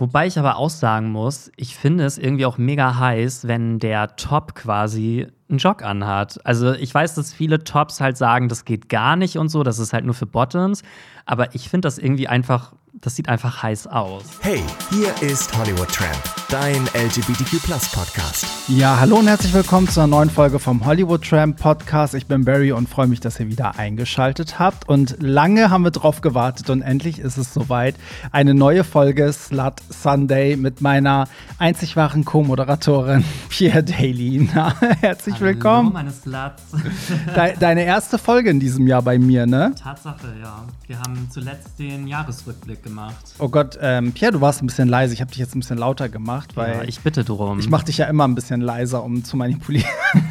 Wobei ich aber auch sagen muss, ich finde es irgendwie auch mega heiß, wenn der Top quasi einen Jog anhat. Also ich weiß, dass viele Tops halt sagen, das geht gar nicht und so, das ist halt nur für Bottoms. Aber ich finde das irgendwie einfach das sieht einfach heiß aus. Hey, hier ist Hollywood Tramp, dein LGBTQ Podcast. Ja, hallo und herzlich willkommen zu einer neuen Folge vom Hollywood Tramp Podcast. Ich bin Barry und freue mich, dass ihr wieder eingeschaltet habt. Und lange haben wir drauf gewartet und endlich ist es soweit. Eine neue Folge Slut Sunday mit meiner einzig wahren Co-Moderatorin Pierre Daly. Na, herzlich hallo, willkommen. meine Sluts. De deine erste Folge in diesem Jahr bei mir, ne? Tatsache, ja. Wir haben zuletzt den Jahresrückblick gemacht. Oh Gott, ähm, Pierre, du warst ein bisschen leise. Ich habe dich jetzt ein bisschen lauter gemacht, weil ja, ich bitte drum. Ich mache dich ja immer ein bisschen leiser, um zu manipulieren.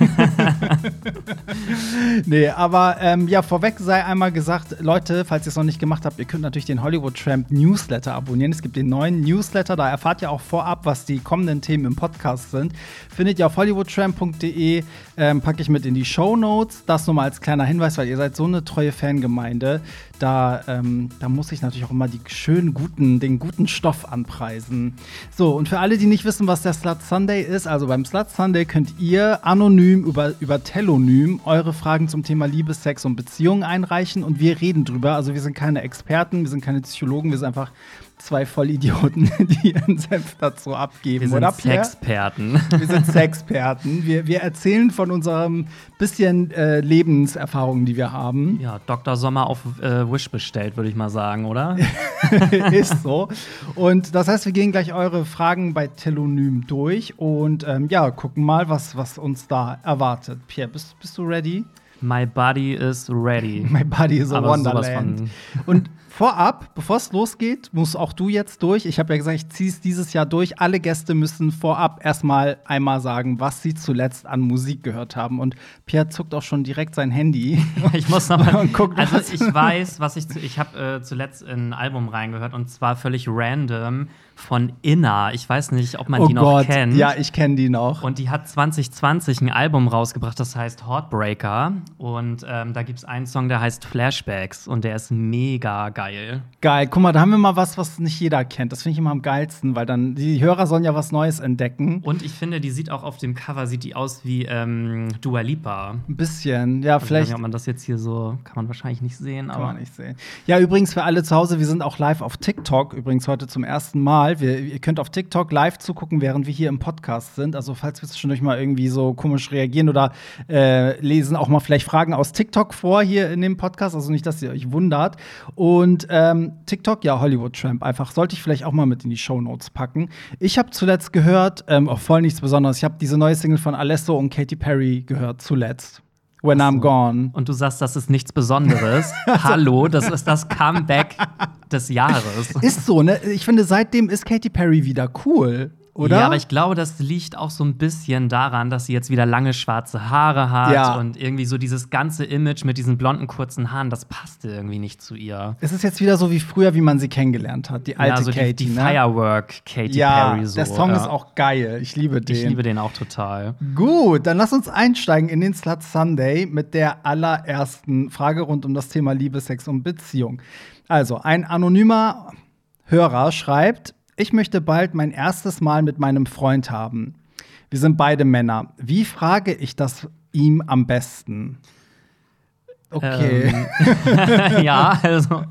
nee, aber ähm, ja, vorweg sei einmal gesagt, Leute, falls ihr es noch nicht gemacht habt, ihr könnt natürlich den Hollywood Tramp Newsletter abonnieren. Es gibt den neuen Newsletter, da erfahrt ihr auch vorab, was die kommenden Themen im Podcast sind. Findet ihr auf hollywoodtramp.de, ähm, packe ich mit in die Show Notes. Das nur mal als kleiner Hinweis, weil ihr seid so eine treue Fangemeinde. Da, ähm, da muss ich natürlich auch immer die schönen guten, den guten Stoff anpreisen. So, und für alle, die nicht wissen, was der Slut Sunday ist, also beim Slut Sunday könnt ihr anonym über, über Telonym eure Fragen zum Thema Liebe, Sex und Beziehungen einreichen und wir reden drüber. Also wir sind keine Experten, wir sind keine Psychologen, wir sind einfach zwei Vollidioten, die ihren Senf dazu abgeben. Wir sind oder, Sexperten. Wir sind Sexperten. Wir, wir erzählen von unserem bisschen äh, Lebenserfahrungen, die wir haben. Ja, Dr. Sommer auf äh, Wish bestellt, würde ich mal sagen, oder? Ist so. Und das heißt, wir gehen gleich eure Fragen bei Telonym durch und ähm, ja, gucken mal, was, was uns da erwartet. Pierre, bist, bist du ready? My body is ready. My body is a Aber wonderland. Und vorab, bevor es losgeht, musst auch du jetzt durch. Ich habe ja gesagt, ich ziehe es dieses Jahr durch. Alle Gäste müssen vorab erstmal einmal sagen, was sie zuletzt an Musik gehört haben. Und Pierre zuckt auch schon direkt sein Handy. ich muss noch mal gucken. Also ich weiß, was ich ich habe äh, zuletzt in ein Album reingehört und zwar völlig random von Inna. Ich weiß nicht, ob man oh die noch Gott. kennt. Ja, ich kenne die noch. Und die hat 2020 ein Album rausgebracht, das heißt Heartbreaker. Und ähm, da gibt es einen Song, der heißt Flashbacks und der ist mega geil. Geil. Guck mal, da haben wir mal was, was nicht jeder kennt. Das finde ich immer am geilsten, weil dann die Hörer sollen ja was Neues entdecken. Und ich finde, die sieht auch auf dem Cover sieht die aus wie ähm, Dua Lipa. Ein bisschen, ja, also vielleicht. Ich weiß nicht, ob man das jetzt hier so kann man wahrscheinlich nicht sehen, kann aber man nicht sehen. Ja, übrigens für alle zu Hause, wir sind auch live auf TikTok. Übrigens heute zum ersten Mal. Wir, ihr könnt auf TikTok live zugucken, während wir hier im Podcast sind. Also falls wir zwischendurch mal irgendwie so komisch reagieren oder äh, lesen auch mal vielleicht Fragen aus TikTok vor hier in dem Podcast. Also nicht, dass ihr euch wundert. Und ähm, TikTok, ja, Hollywood Tramp. Einfach sollte ich vielleicht auch mal mit in die Show Notes packen. Ich habe zuletzt gehört, ähm, auch voll nichts Besonderes. Ich habe diese neue Single von Alesso und Katy Perry gehört zuletzt. When I'm Gone. Und du sagst, das ist nichts Besonderes. Hallo, das ist das Comeback des Jahres. Ist so, ne? Ich finde, seitdem ist Katy Perry wieder cool. Oder? Ja, aber ich glaube, das liegt auch so ein bisschen daran, dass sie jetzt wieder lange schwarze Haare hat Ja. und irgendwie so dieses ganze Image mit diesen blonden kurzen Haaren, das passte irgendwie nicht zu ihr. Es ist jetzt wieder so wie früher, wie man sie kennengelernt hat. Die alte ja, so Katy. die, die ne? Firework Katy ja, Perry so. der Song ja. ist auch geil. Ich liebe den. Ich liebe den auch total. Gut, dann lass uns einsteigen in den Slut Sunday mit der allerersten Frage rund um das Thema Liebe, Sex und Beziehung. Also, ein anonymer Hörer schreibt: Ich möchte bald mein erstes Mal mit meinem Freund haben. Wir sind beide Männer. Wie frage ich das ihm am besten? Okay. Ähm, ja, also.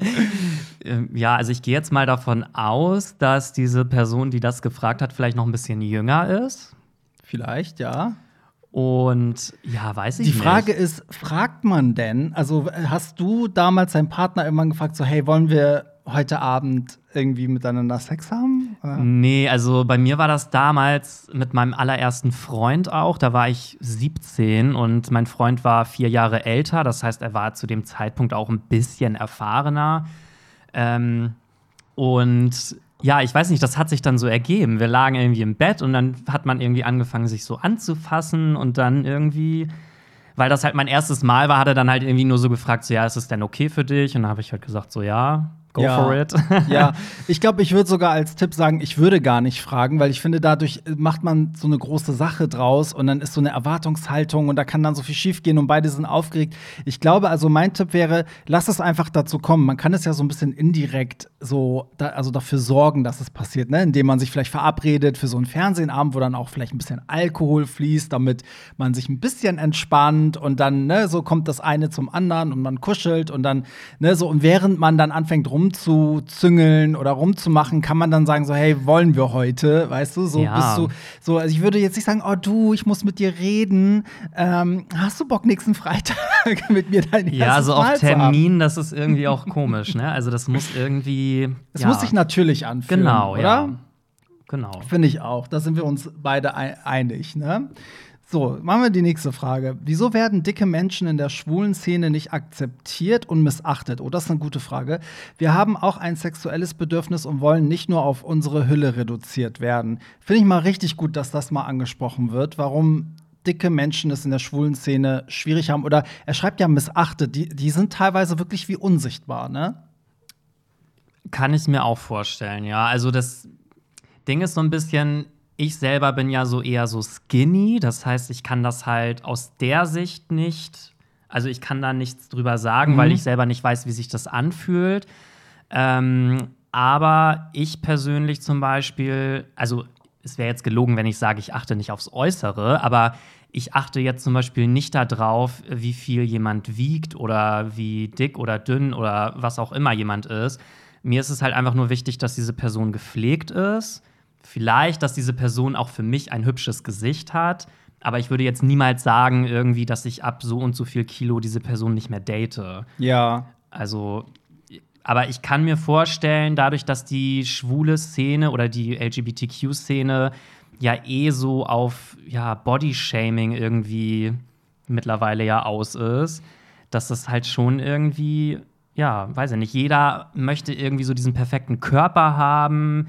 ähm, Ja, also ich gehe jetzt mal davon aus, dass diese Person, die das gefragt hat, vielleicht noch ein bisschen jünger ist. Vielleicht, ja. Und ja, weiß ich Die nicht. Frage ist, fragt man denn, also hast du damals deinen Partner irgendwann gefragt, so, hey, wollen wir heute Abend irgendwie miteinander Sex haben? Oder? Nee, also bei mir war das damals mit meinem allerersten Freund auch. Da war ich 17 und mein Freund war vier Jahre älter. Das heißt, er war zu dem Zeitpunkt auch ein bisschen erfahrener. Ähm, und ja, ich weiß nicht, das hat sich dann so ergeben. Wir lagen irgendwie im Bett und dann hat man irgendwie angefangen, sich so anzufassen und dann irgendwie. Weil das halt mein erstes Mal war, hat er dann halt irgendwie nur so gefragt, so, ja, ist es denn okay für dich? Und dann habe ich halt gesagt, so, ja, go ja. for it. ja, ich glaube, ich würde sogar als Tipp sagen, ich würde gar nicht fragen, weil ich finde, dadurch macht man so eine große Sache draus und dann ist so eine Erwartungshaltung und da kann dann so viel schiefgehen und beide sind aufgeregt. Ich glaube, also mein Tipp wäre, lass es einfach dazu kommen. Man kann es ja so ein bisschen indirekt so, da, also dafür sorgen, dass es passiert, ne? indem man sich vielleicht verabredet für so einen Fernsehenabend, wo dann auch vielleicht ein bisschen Alkohol fließt, damit man sich ein bisschen entspannt und dann, ne, so kommt das eine zum anderen und man kuschelt und dann, ne, so und während man dann anfängt rumzuzüngeln oder rumzumachen, kann man dann sagen so, hey, wollen wir heute, weißt du, so Ja. bist du, so, also ich würde jetzt nicht sagen, oh du, ich muss mit dir reden, ähm, hast du Bock nächsten Freitag mit mir dein Ja, also auf? Termin, das ist irgendwie auch komisch, ne? Also das muss irgendwie. Es ja, muss sich natürlich anfühlen, Genau, oder? ja. Genau. Finde ich auch. Da sind wir uns beide ei- einig, ne? So, machen wir die nächste Frage. Wieso werden dicke Menschen in der schwulen Szene nicht akzeptiert und missachtet? Oh, das ist eine gute Frage. Wir haben auch ein sexuelles Bedürfnis und wollen nicht nur auf unsere Hülle reduziert werden. Finde ich mal richtig gut, dass das mal angesprochen wird. Warum dicke Menschen es in der schwulen Szene schwierig haben? Oder er schreibt ja missachtet. Die, die sind teilweise wirklich wie unsichtbar, ne? Kann ich mir auch vorstellen, ja. Also das Ding ist so ein bisschen, ich selber bin ja so eher so skinny, das heißt, ich kann das halt aus der Sicht nicht, also ich kann da nichts drüber sagen, Mhm. weil ich selber nicht weiß, wie sich das anfühlt. Ähm, aber ich persönlich zum Beispiel, also es wäre jetzt gelogen, wenn ich sage, ich achte nicht aufs Äußere, aber ich achte jetzt zum Beispiel nicht darauf, wie viel jemand wiegt oder wie dick oder dünn oder was auch immer jemand ist. Mir ist es halt einfach nur wichtig, dass diese Person gepflegt ist. Vielleicht, dass diese Person auch für mich ein hübsches Gesicht hat. Aber ich würde jetzt niemals sagen, irgendwie, dass ich ab so und so viel Kilo diese Person nicht mehr date. Ja. Also, aber ich kann mir vorstellen, dadurch, dass die schwule Szene oder die LGBTQ-Szene ja eh so auf ja, Bodyshaming irgendwie mittlerweile ja aus ist, dass das halt schon irgendwie, ja, weiß ich nicht, jeder möchte irgendwie so diesen perfekten Körper haben.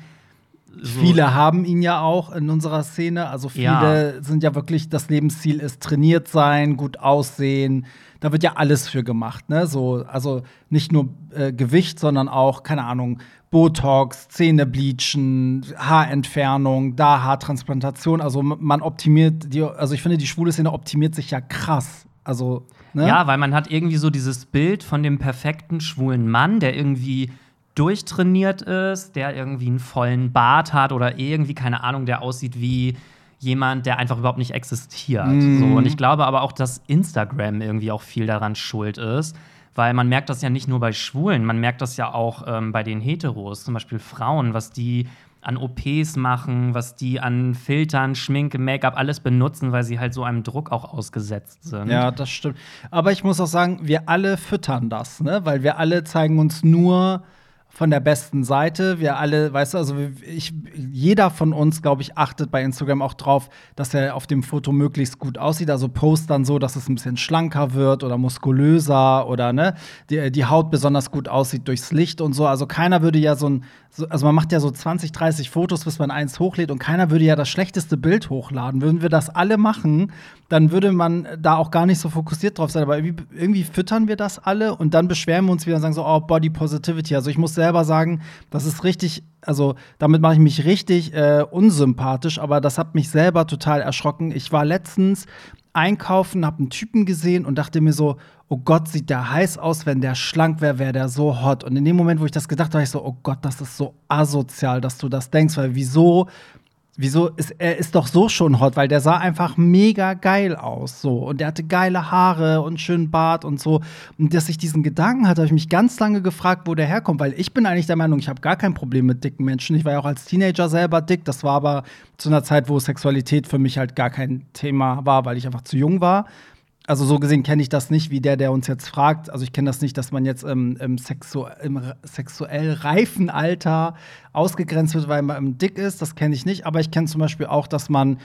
So- Viele haben ihn ja auch in unserer Szene. Also viele Ja. sind ja wirklich, das Lebensziel ist trainiert sein, gut aussehen. Da wird ja alles für gemacht, ne? So, also nicht nur äh, Gewicht, sondern auch, keine Ahnung, Botox, Zähne bleachen, Haarentfernung, da Haartransplantation. Also man optimiert die, also ich finde, die schwule Szene optimiert sich ja krass. Also, ne? Ja, weil man hat irgendwie so dieses Bild von dem perfekten schwulen Mann, der irgendwie durchtrainiert ist, der irgendwie einen vollen Bart hat oder irgendwie, keine Ahnung, der aussieht wie jemand, der einfach überhaupt nicht existiert. Mhm. So, und ich glaube aber auch, dass Instagram irgendwie auch viel daran schuld ist. Weil man merkt das ja nicht nur bei Schwulen, man merkt das ja auch ähm, bei den Heteros, zum Beispiel Frauen, was die an OPs machen, was die an Filtern, Schminke, Make-up alles benutzen, weil sie halt so einem Druck auch ausgesetzt sind. Ja, das stimmt. Aber ich muss auch sagen, wir alle füttern das, ne? Weil wir alle zeigen uns nur von der besten Seite. Wir alle, weißt du, also ich, jeder von uns, glaube ich, achtet bei Instagram auch drauf, dass er auf dem Foto möglichst gut aussieht. Also post dann so, dass es ein bisschen schlanker wird oder muskulöser oder ne, die, die Haut besonders gut aussieht durchs Licht und so. Also keiner würde ja so ein, so, also man macht ja so 20, 30 Fotos, bis man eins hochlädt und keiner würde ja das schlechteste Bild hochladen. Würden wir das alle machen, dann würde man da auch gar nicht so fokussiert drauf sein. Aber irgendwie, irgendwie füttern wir das alle und dann beschweren wir uns wieder und sagen so, oh, Body Positivity. Also ich muss selber sagen, das ist richtig, also damit mache ich mich richtig äh, unsympathisch, aber das hat mich selber total erschrocken. Ich war letztens einkaufen, habe einen Typen gesehen und dachte mir so, oh Gott, sieht der heiß aus, wenn der schlank wäre, wäre der so hot. Und in dem Moment, wo ich das gedacht habe, ich so, oh Gott, das ist so asozial, dass du das denkst, weil wieso Wieso ist er ist doch so schon hot, weil der sah einfach mega geil aus so und der hatte geile Haare und schönen Bart und so und dass ich diesen Gedanken hatte, habe ich mich ganz lange gefragt, wo der herkommt, weil ich bin eigentlich der Meinung, ich habe gar kein Problem mit dicken Menschen. Ich war ja auch als Teenager selber dick, das war aber zu einer Zeit, wo Sexualität für mich halt gar kein Thema war, weil ich einfach zu jung war. Also so gesehen kenne ich das nicht, wie der, der uns jetzt fragt. Also ich kenne das nicht, dass man jetzt ähm, im, Sexu im sexuell reifen Alter ausgegrenzt wird, weil man dick ist. Das kenne ich nicht. Aber ich kenne zum Beispiel auch, dass man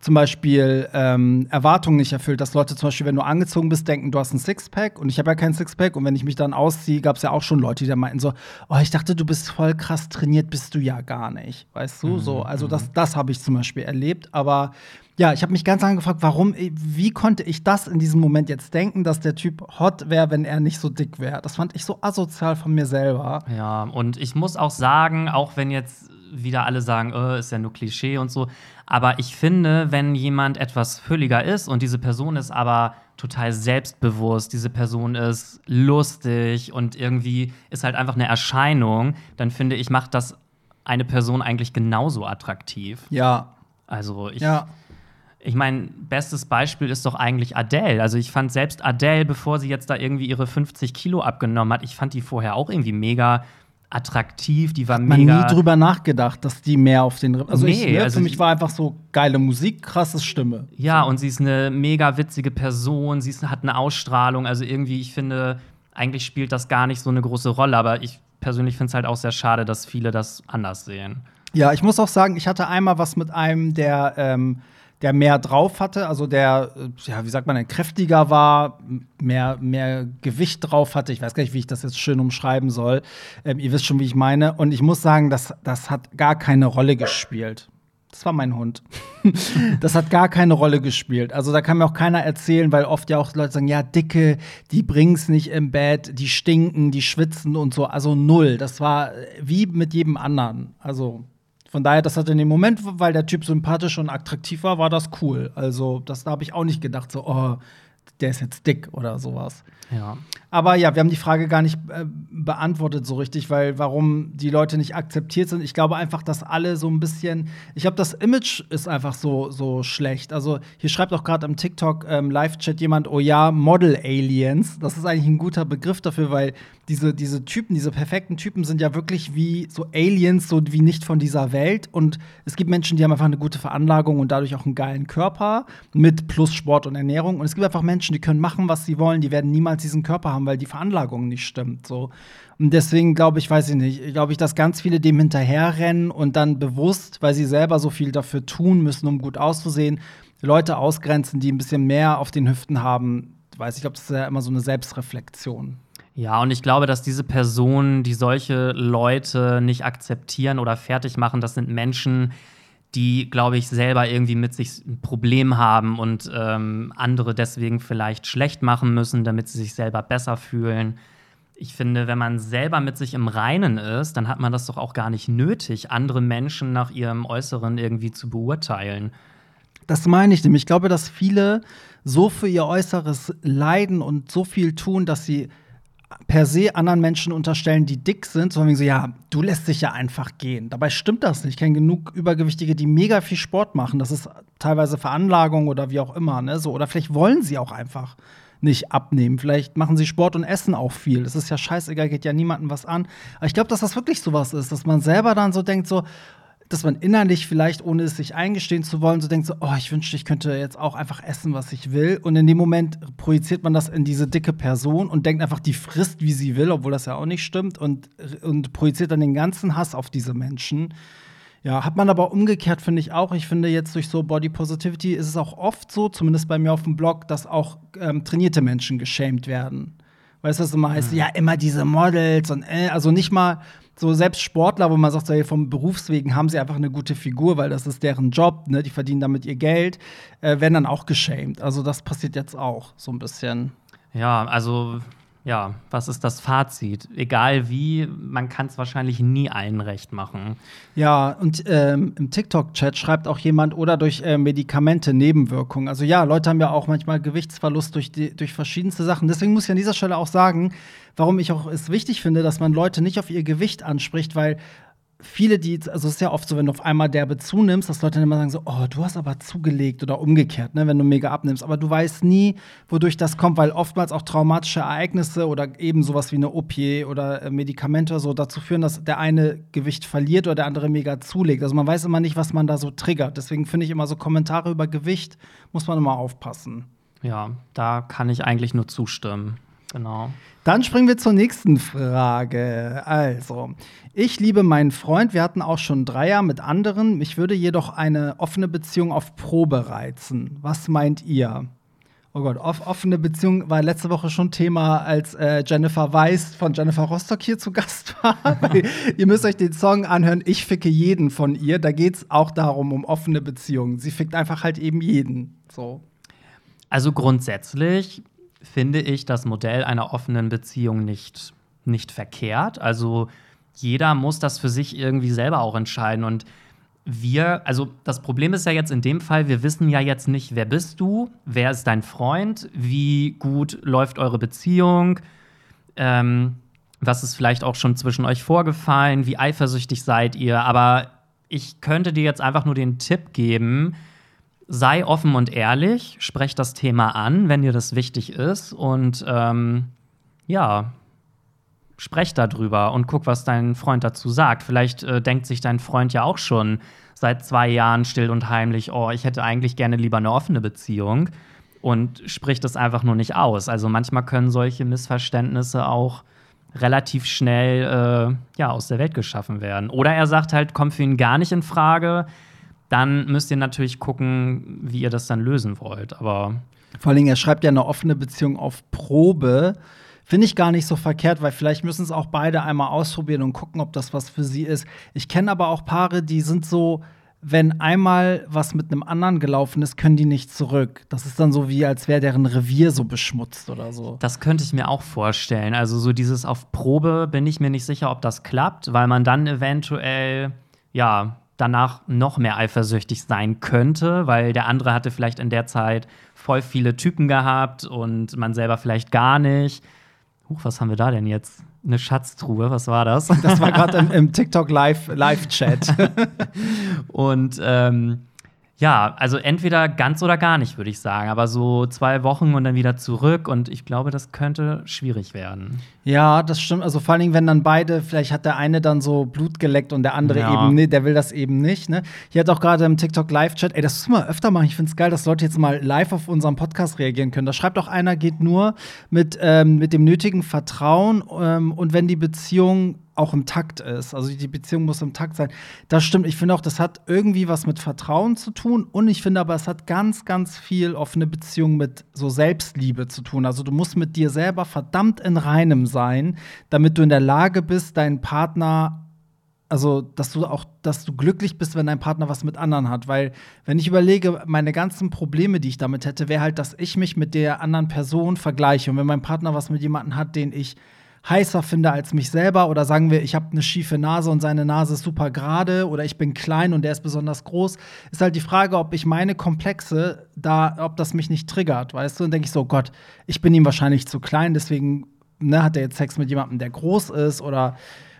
zum Beispiel ähm, Erwartungen nicht erfüllt, dass Leute zum Beispiel, wenn du angezogen bist, denken, du hast ein Sixpack und ich habe ja kein Sixpack und wenn ich mich dann ausziehe, gab es ja auch schon Leute, die da meinten so, oh, ich dachte, du bist voll krass trainiert, bist du ja gar nicht, weißt du, so, also das, das habe ich zum Beispiel erlebt, aber Ja, ich habe mich ganz lange gefragt, warum, wie konnte ich das in diesem Moment jetzt denken, dass der Typ hot wäre, wenn er nicht so dick wäre? Das fand ich so asozial von mir selber. Ja, und ich muss auch sagen, auch wenn jetzt wieder alle sagen, oh, ist ja nur Klischee und so, aber ich finde, wenn jemand etwas fülliger ist und diese Person ist aber total selbstbewusst, diese Person ist lustig und irgendwie ist halt einfach eine Erscheinung, dann finde ich, macht das eine Person eigentlich genauso attraktiv. Ja. Also ich. Ja. Ich meine, bestes Beispiel ist doch eigentlich Adele. Also ich fand selbst Adele, bevor sie jetzt da irgendwie ihre 50 Kilo abgenommen hat, ich fand die vorher auch irgendwie mega attraktiv, die war Hat man mega. nie drüber nachgedacht, dass die mehr auf den Also, ich, Nee, ne, also für mich war einfach so geile Musik, krasse Stimme. Ja, und sie ist eine mega witzige Person, sie ist, hat eine Ausstrahlung. Also irgendwie, ich finde, eigentlich spielt das gar nicht so eine große Rolle, aber ich persönlich finde es halt auch sehr schade, dass viele das anders sehen. Ja, ich muss auch sagen, ich hatte einmal was mit einem, der, ähm, der mehr drauf hatte, also der, ja, wie sagt man, kräftiger war, mehr, mehr Gewicht drauf hatte. Ich weiß gar nicht, wie ich das jetzt schön umschreiben soll. Ähm, ihr wisst schon, wie ich meine. Und ich muss sagen, das, das hat gar keine Rolle gespielt. Das war mein Hund. das hat gar keine Rolle gespielt. Also da kann mir auch keiner erzählen, weil oft ja auch Leute sagen, ja, Dicke, die bringen's nicht im Bett, die stinken, die schwitzen und so. Also null. Das war wie mit jedem anderen. Also von daher, das hat in dem Moment, weil der Typ sympathisch und attraktiv war, war das cool. Also das da habe ich auch nicht gedacht, so, oh, der ist jetzt dick oder sowas. Ja. Aber ja, wir haben die Frage gar nicht äh, beantwortet so richtig, weil warum die Leute nicht akzeptiert sind. Ich glaube einfach, dass alle so ein bisschen. Ich glaube, das Image ist einfach so, so schlecht. Also hier schreibt auch gerade im TikTok ähm, Live-Chat jemand, oh ja, Model Aliens. Das ist eigentlich ein guter Begriff dafür, weil diese, diese Typen, diese perfekten Typen sind ja wirklich wie so Aliens, so wie nicht von dieser Welt. Und es gibt Menschen, die haben einfach eine gute Veranlagung und dadurch auch einen geilen Körper mit plus Sport und Ernährung. Und es gibt einfach Menschen, die können machen, was sie wollen, die werden niemals diesen Körper haben, weil die Veranlagung nicht stimmt. So. Und deswegen glaube ich, weiß ich nicht, glaube ich, dass ganz viele dem hinterherrennen und dann bewusst, weil sie selber so viel dafür tun müssen, um gut auszusehen, Leute ausgrenzen, die ein bisschen mehr auf den Hüften haben. Weiß ich glaube, das ist ja immer so eine Selbstreflexion. Ja, und ich glaube, dass diese Personen, die solche Leute nicht akzeptieren oder fertig machen, das sind Menschen, die, glaube ich, selber irgendwie mit sich ein Problem haben und ähm, andere deswegen vielleicht schlecht machen müssen, damit sie sich selber besser fühlen. Ich finde, wenn man selber mit sich im Reinen ist, dann hat man das doch auch gar nicht nötig, andere Menschen nach ihrem Äußeren irgendwie zu beurteilen. Das meine ich nämlich. Ich glaube, dass viele so für ihr Äußeres leiden und so viel tun, dass sie per se anderen Menschen unterstellen, die dick sind, sondern so, ja, du lässt dich ja einfach gehen. Dabei stimmt das nicht. Ich kenne genug Übergewichtige, die mega viel Sport machen. Das ist teilweise Veranlagung oder wie auch immer. Ne? So, oder vielleicht wollen sie auch einfach nicht abnehmen. Vielleicht machen sie Sport und essen auch viel. Das ist ja scheißegal, geht ja niemandem was an. Aber ich glaube, dass das wirklich sowas ist, dass man selber dann so denkt, so, dass man innerlich vielleicht, ohne es sich eingestehen zu wollen, so denkt so, oh, ich wünschte, ich könnte jetzt auch einfach essen, was ich will. Und in dem Moment projiziert man das in diese dicke Person und denkt einfach, die frisst, wie sie will, obwohl das ja auch nicht stimmt und, und projiziert dann den ganzen Hass auf diese Menschen. Ja, hat man aber umgekehrt, finde ich auch. Ich finde jetzt durch so Body Positivity ist es auch oft so, zumindest bei mir auf dem Blog, dass auch ähm, trainierte Menschen geschämt werden. Weißt du, was immer heißt? Ja, immer diese Models und äh, also nicht mal so selbst Sportler, wo man sagt, so, hey, vom Berufswegen haben sie einfach eine gute Figur, weil das ist deren Job, ne? Die verdienen damit ihr Geld, äh, werden dann auch geschämt. Also das passiert jetzt auch so ein bisschen. Ja, also, ja, was ist das Fazit? Egal wie, man kann es wahrscheinlich nie allen recht machen. Ja, und ähm, im TikTok-Chat schreibt auch jemand, oder durch äh, Medikamente Nebenwirkungen. Also ja, Leute haben ja auch manchmal Gewichtsverlust durch, die, durch verschiedenste Sachen. Deswegen muss ich an dieser Stelle auch sagen, warum ich auch es wichtig finde, dass man Leute nicht auf ihr Gewicht anspricht, weil viele, die, also es ist ja oft so, wenn du auf einmal derbe zunimmst, dass Leute dann immer sagen so, oh, du hast aber zugelegt oder umgekehrt, ne, wenn du mega abnimmst. Aber du weißt nie, wodurch das kommt, weil oftmals auch traumatische Ereignisse oder eben sowas wie eine OP oder äh, Medikamente oder so dazu führen, dass der eine Gewicht verliert oder der andere mega zulegt. Also man weiß immer nicht, was man da so triggert. Deswegen finde ich immer so Kommentare über Gewicht muss man immer aufpassen. Ja, da kann ich eigentlich nur zustimmen. Genau. Dann springen wir zur nächsten Frage. Also, ich liebe meinen Freund. Wir hatten auch schon Dreier mit anderen. Mich würde jedoch eine offene Beziehung auf Probe reizen. Was meint ihr? Oh Gott, off offene Beziehung war letzte Woche schon Thema, als äh, Jennifer Weiss von Jennifer Rostock hier zu Gast war. ihr müsst euch den Song anhören, Ich ficke jeden von ihr. Da geht es auch darum, um offene Beziehungen. Sie fickt einfach halt eben jeden. So. Also grundsätzlich finde ich das Modell einer offenen Beziehung nicht, nicht verkehrt. Also jeder muss das für sich irgendwie selber auch entscheiden. Und wir, also das Problem ist ja jetzt in dem Fall, wir wissen ja jetzt nicht, wer bist du, wer ist dein Freund, wie gut läuft eure Beziehung, ähm, was ist vielleicht auch schon zwischen euch vorgefallen, wie eifersüchtig seid ihr. Aber ich könnte dir jetzt einfach nur den Tipp geben, sei offen und ehrlich, sprech das Thema an, wenn dir das wichtig ist und ähm, ja, sprech darüber und guck, was dein Freund dazu sagt. Vielleicht äh, denkt sich dein Freund ja auch schon seit zwei Jahren still und heimlich, oh, ich hätte eigentlich gerne lieber eine offene Beziehung und spricht das einfach nur nicht aus. Also manchmal können solche Missverständnisse auch relativ schnell äh, ja, aus der Welt geschaffen werden. Oder er sagt halt, kommt für ihn gar nicht in Frage. Dann müsst ihr natürlich gucken, wie ihr das dann lösen wollt. Aber vor allen Dingen, er schreibt ja eine offene Beziehung auf Probe. Finde ich gar nicht so verkehrt, weil vielleicht müssen es auch beide einmal ausprobieren und gucken, ob das was für sie ist. Ich kenne aber auch Paare, die sind so, wenn einmal was mit einem anderen gelaufen ist, können die nicht zurück. Das ist dann so wie, als wäre deren Revier so beschmutzt oder so. Das könnte ich mir auch vorstellen. Also so dieses auf Probe bin ich mir nicht sicher, ob das klappt, weil man dann eventuell, ja, danach noch mehr eifersüchtig sein könnte, weil der andere hatte vielleicht in der Zeit voll viele Typen gehabt und man selber vielleicht gar nicht. Huch, was haben wir da denn jetzt? Eine Schatztruhe, was war das? Das war gerade im, im, TikTok Live-Chat. Live und ähm, ja, also entweder ganz oder gar nicht, würde ich sagen. Aber so zwei Wochen und dann wieder zurück. Und ich glaube, das könnte schwierig werden. Ja, das stimmt. Also vor allen Dingen, wenn dann beide, vielleicht hat der eine dann so Blut geleckt und der andere ja. eben, nee, der will das eben nicht. Ne? Hier hat auch gerade im TikTok Live-Chat, ey, das müssen wir öfter machen. Ich finde es geil, dass Leute jetzt mal live auf unseren Podcast reagieren können. Da schreibt auch einer, geht nur mit, ähm, mit dem nötigen Vertrauen ähm, und wenn die Beziehung auch im Takt ist. Also die Beziehung muss im Takt sein. Das stimmt. Ich finde auch, das hat irgendwie was mit Vertrauen zu tun. Und ich finde aber, es hat ganz, ganz viel offene Beziehung mit so Selbstliebe zu tun. Also du musst mit dir selber verdammt in Reinem sein, damit du in der Lage bist, deinen Partner also, dass du auch, dass du glücklich bist, wenn dein Partner was mit anderen hat. Weil, wenn ich überlege, meine ganzen Probleme, die ich damit hätte, wäre halt, dass ich mich mit der anderen Person vergleiche. Und wenn mein Partner was mit jemandem hat, den ich heißer finde als mich selber oder sagen wir, ich habe eine schiefe Nase und seine Nase ist super gerade oder ich bin klein und der ist besonders groß, ist halt die Frage, ob ich meine Komplexe da, ob das mich nicht triggert, weißt du? Und denke ich so, Gott, ich bin ihm wahrscheinlich zu klein, deswegen ne, hat er jetzt Sex mit jemandem, der groß ist oder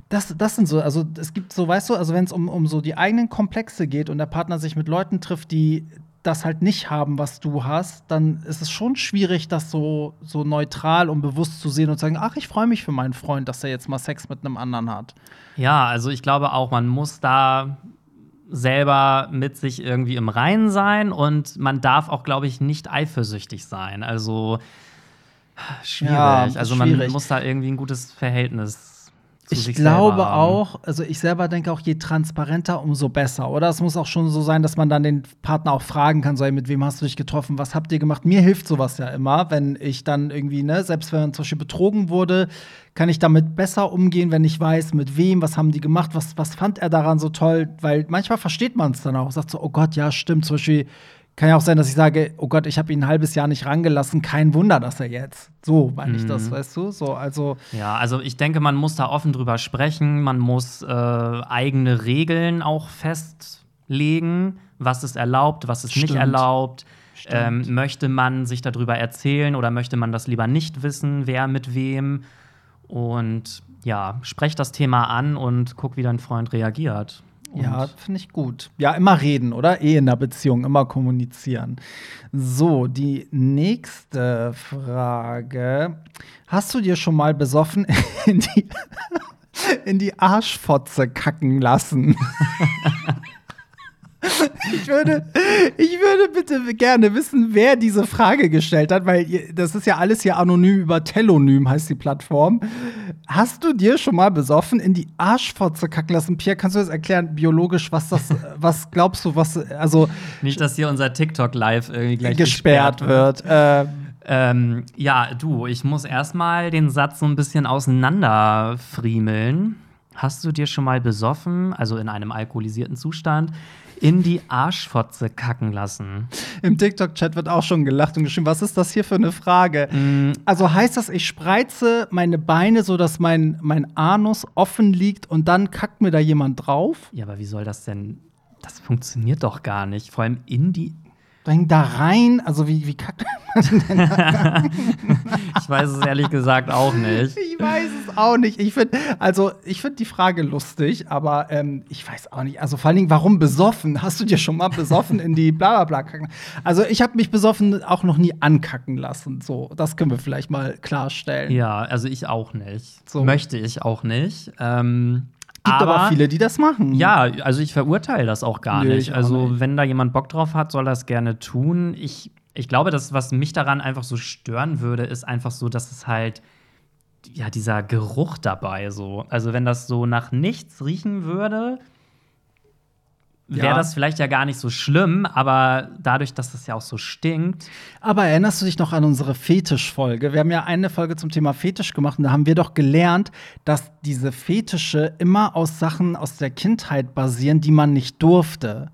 das, das sind so, also es gibt so, weißt du, also wenn es um, um so die eigenen Komplexe geht und der Partner sich mit Leuten trifft, die das halt nicht haben, was du hast, dann ist es schon schwierig, das so, so neutral und bewusst zu sehen und zu sagen, ach, ich freue mich für meinen Freund, dass er jetzt mal Sex mit einem anderen hat. Ja, also ich glaube auch, man muss da selber mit sich irgendwie im Reinen sein und man darf auch, glaube ich, nicht eifersüchtig sein. Also schwierig. Ja, also man schwierig. muss da irgendwie ein gutes Verhältnis ich glaube auch, also ich selber denke auch, je transparenter, umso besser. Oder es muss auch schon so sein, dass man dann den Partner auch fragen kann, so, ey, mit wem hast du dich getroffen, was habt ihr gemacht? Mir hilft sowas ja immer, wenn ich dann irgendwie, ne, selbst wenn man zum Beispiel betrogen wurde, kann ich damit besser umgehen, wenn ich weiß, mit wem, was haben die gemacht, was, was fand er daran so toll, weil manchmal versteht man es dann auch, sagt so, oh Gott, ja, stimmt, zum Beispiel kann ja auch sein, dass ich sage, oh Gott, ich habe ihn ein halbes Jahr nicht rangelassen, kein Wunder, dass er jetzt. So meine ich das, mhm. weißt du? So, also ja, also ich denke, man muss da offen drüber sprechen, man muss äh, eigene Regeln auch festlegen, was ist erlaubt, was ist Stimmt. nicht erlaubt. Ähm, möchte man sich darüber erzählen oder möchte man das lieber nicht wissen, wer mit wem? Und ja, sprech das Thema an und guck, wie dein Freund reagiert. Ja, finde ich gut. Ja, immer reden, oder? Eh in der Beziehung, immer kommunizieren. So, die nächste Frage. Hast du dir schon mal besoffen in die, in die Arschfotze kacken lassen? ich, würde, ich würde bitte gerne wissen, wer diese Frage gestellt hat, weil das ist ja alles hier anonym über Telonym, heißt die Plattform. Hast du dir schon mal besoffen in die Arschfotze kacken lassen? Pierre, kannst du das erklären, biologisch, was das, was glaubst du, was, also. Nicht, dass hier unser TikTok live irgendwie gleich gesperrt, gesperrt wird. wird. Äh, Ähm, ja, du, ich muss erstmal den Satz so ein bisschen auseinanderfriemeln. Hast du dir schon mal besoffen, also in einem alkoholisierten Zustand, in die Arschfotze kacken lassen? Im TikTok-Chat wird auch schon gelacht und geschrieben, was ist das hier für eine Frage? Mm, Also heißt das, ich spreize meine Beine so, dass mein, mein Anus offen liegt und dann kackt mir da jemand drauf? ja, aber wie soll das denn? Das funktioniert doch gar nicht. Vor allem in die. Dann da rein? Also wie, wie kackt Ich weiß es ehrlich gesagt auch nicht. Ich weiß es auch nicht. Ich finde, also ich finde die Frage lustig, aber ähm, ich weiß auch nicht. Also vor allen Dingen, warum besoffen? Hast du dir schon mal besoffen in die Blablabla kacken? Also ich habe mich besoffen auch noch nie ankacken lassen. So, das können wir vielleicht mal klarstellen. Ja, also ich auch nicht. So. Möchte ich auch nicht. Ähm, Gibt aber, viele, die das machen. Ja, also ich verurteile das auch gar Nö, nicht. auch Also, nicht. wenn da jemand Bock drauf hat, soll er es gerne tun. Ich, ich glaube, das, was mich daran einfach so stören würde, ist einfach so, dass es halt, ja, dieser Geruch dabei so. Also, wenn das so nach nichts riechen würde, wäre Ja. das vielleicht ja gar nicht so schlimm, aber dadurch, dass das ja auch so stinkt, Aber erinnerst du dich noch an unsere Fetisch-Folge? Wir haben ja eine Folge zum Thema Fetisch gemacht und da haben wir doch gelernt, dass diese Fetische immer aus Sachen aus der Kindheit basieren, die man nicht durfte.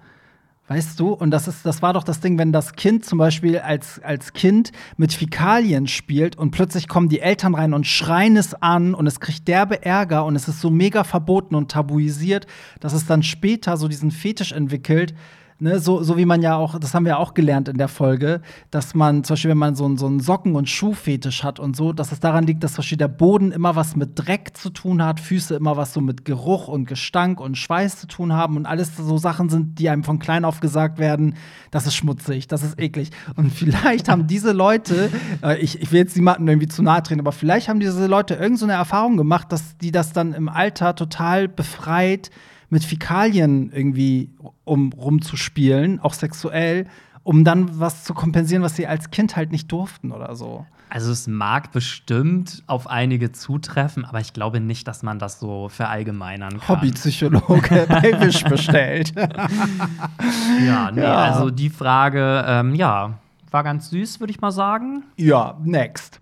Weißt du? Und das, ist, das war doch das Ding, wenn das Kind zum Beispiel als, als Kind mit Fäkalien spielt und plötzlich kommen die Eltern rein und schreien es an und es kriegt derbe Ärger und es ist so mega verboten und tabuisiert, dass es dann später so diesen Fetisch entwickelt. Ne, so, so wie man ja auch, das haben wir auch gelernt in der Folge, dass man zum Beispiel, wenn man so, einen- so einen Socken- und Schuhfetisch hat und so, dass es daran liegt, dass zum Beispiel der Boden immer was mit Dreck zu tun hat, Füße immer was so mit Geruch und Gestank und Schweiß zu tun haben und alles so Sachen sind, die einem von klein auf gesagt werden, das ist schmutzig, das ist eklig. Und vielleicht haben diese Leute, äh, ich, ich will jetzt niemandem irgendwie zu nahe treten, aber vielleicht haben diese Leute irgend so Erfahrung gemacht, dass die das dann im Alter total befreit mit Fäkalien irgendwie um rumzuspielen, auch sexuell, um dann was zu kompensieren, was sie als Kind halt nicht durften oder so. also es mag bestimmt auf einige zutreffen, aber ich glaube nicht, dass man das so verallgemeinern kann. Hobbypsychologe bei Wish bestellt. Ja, nee, Ja. also die Frage, ähm, ja, war ganz süß, würde ich mal sagen. ja, next.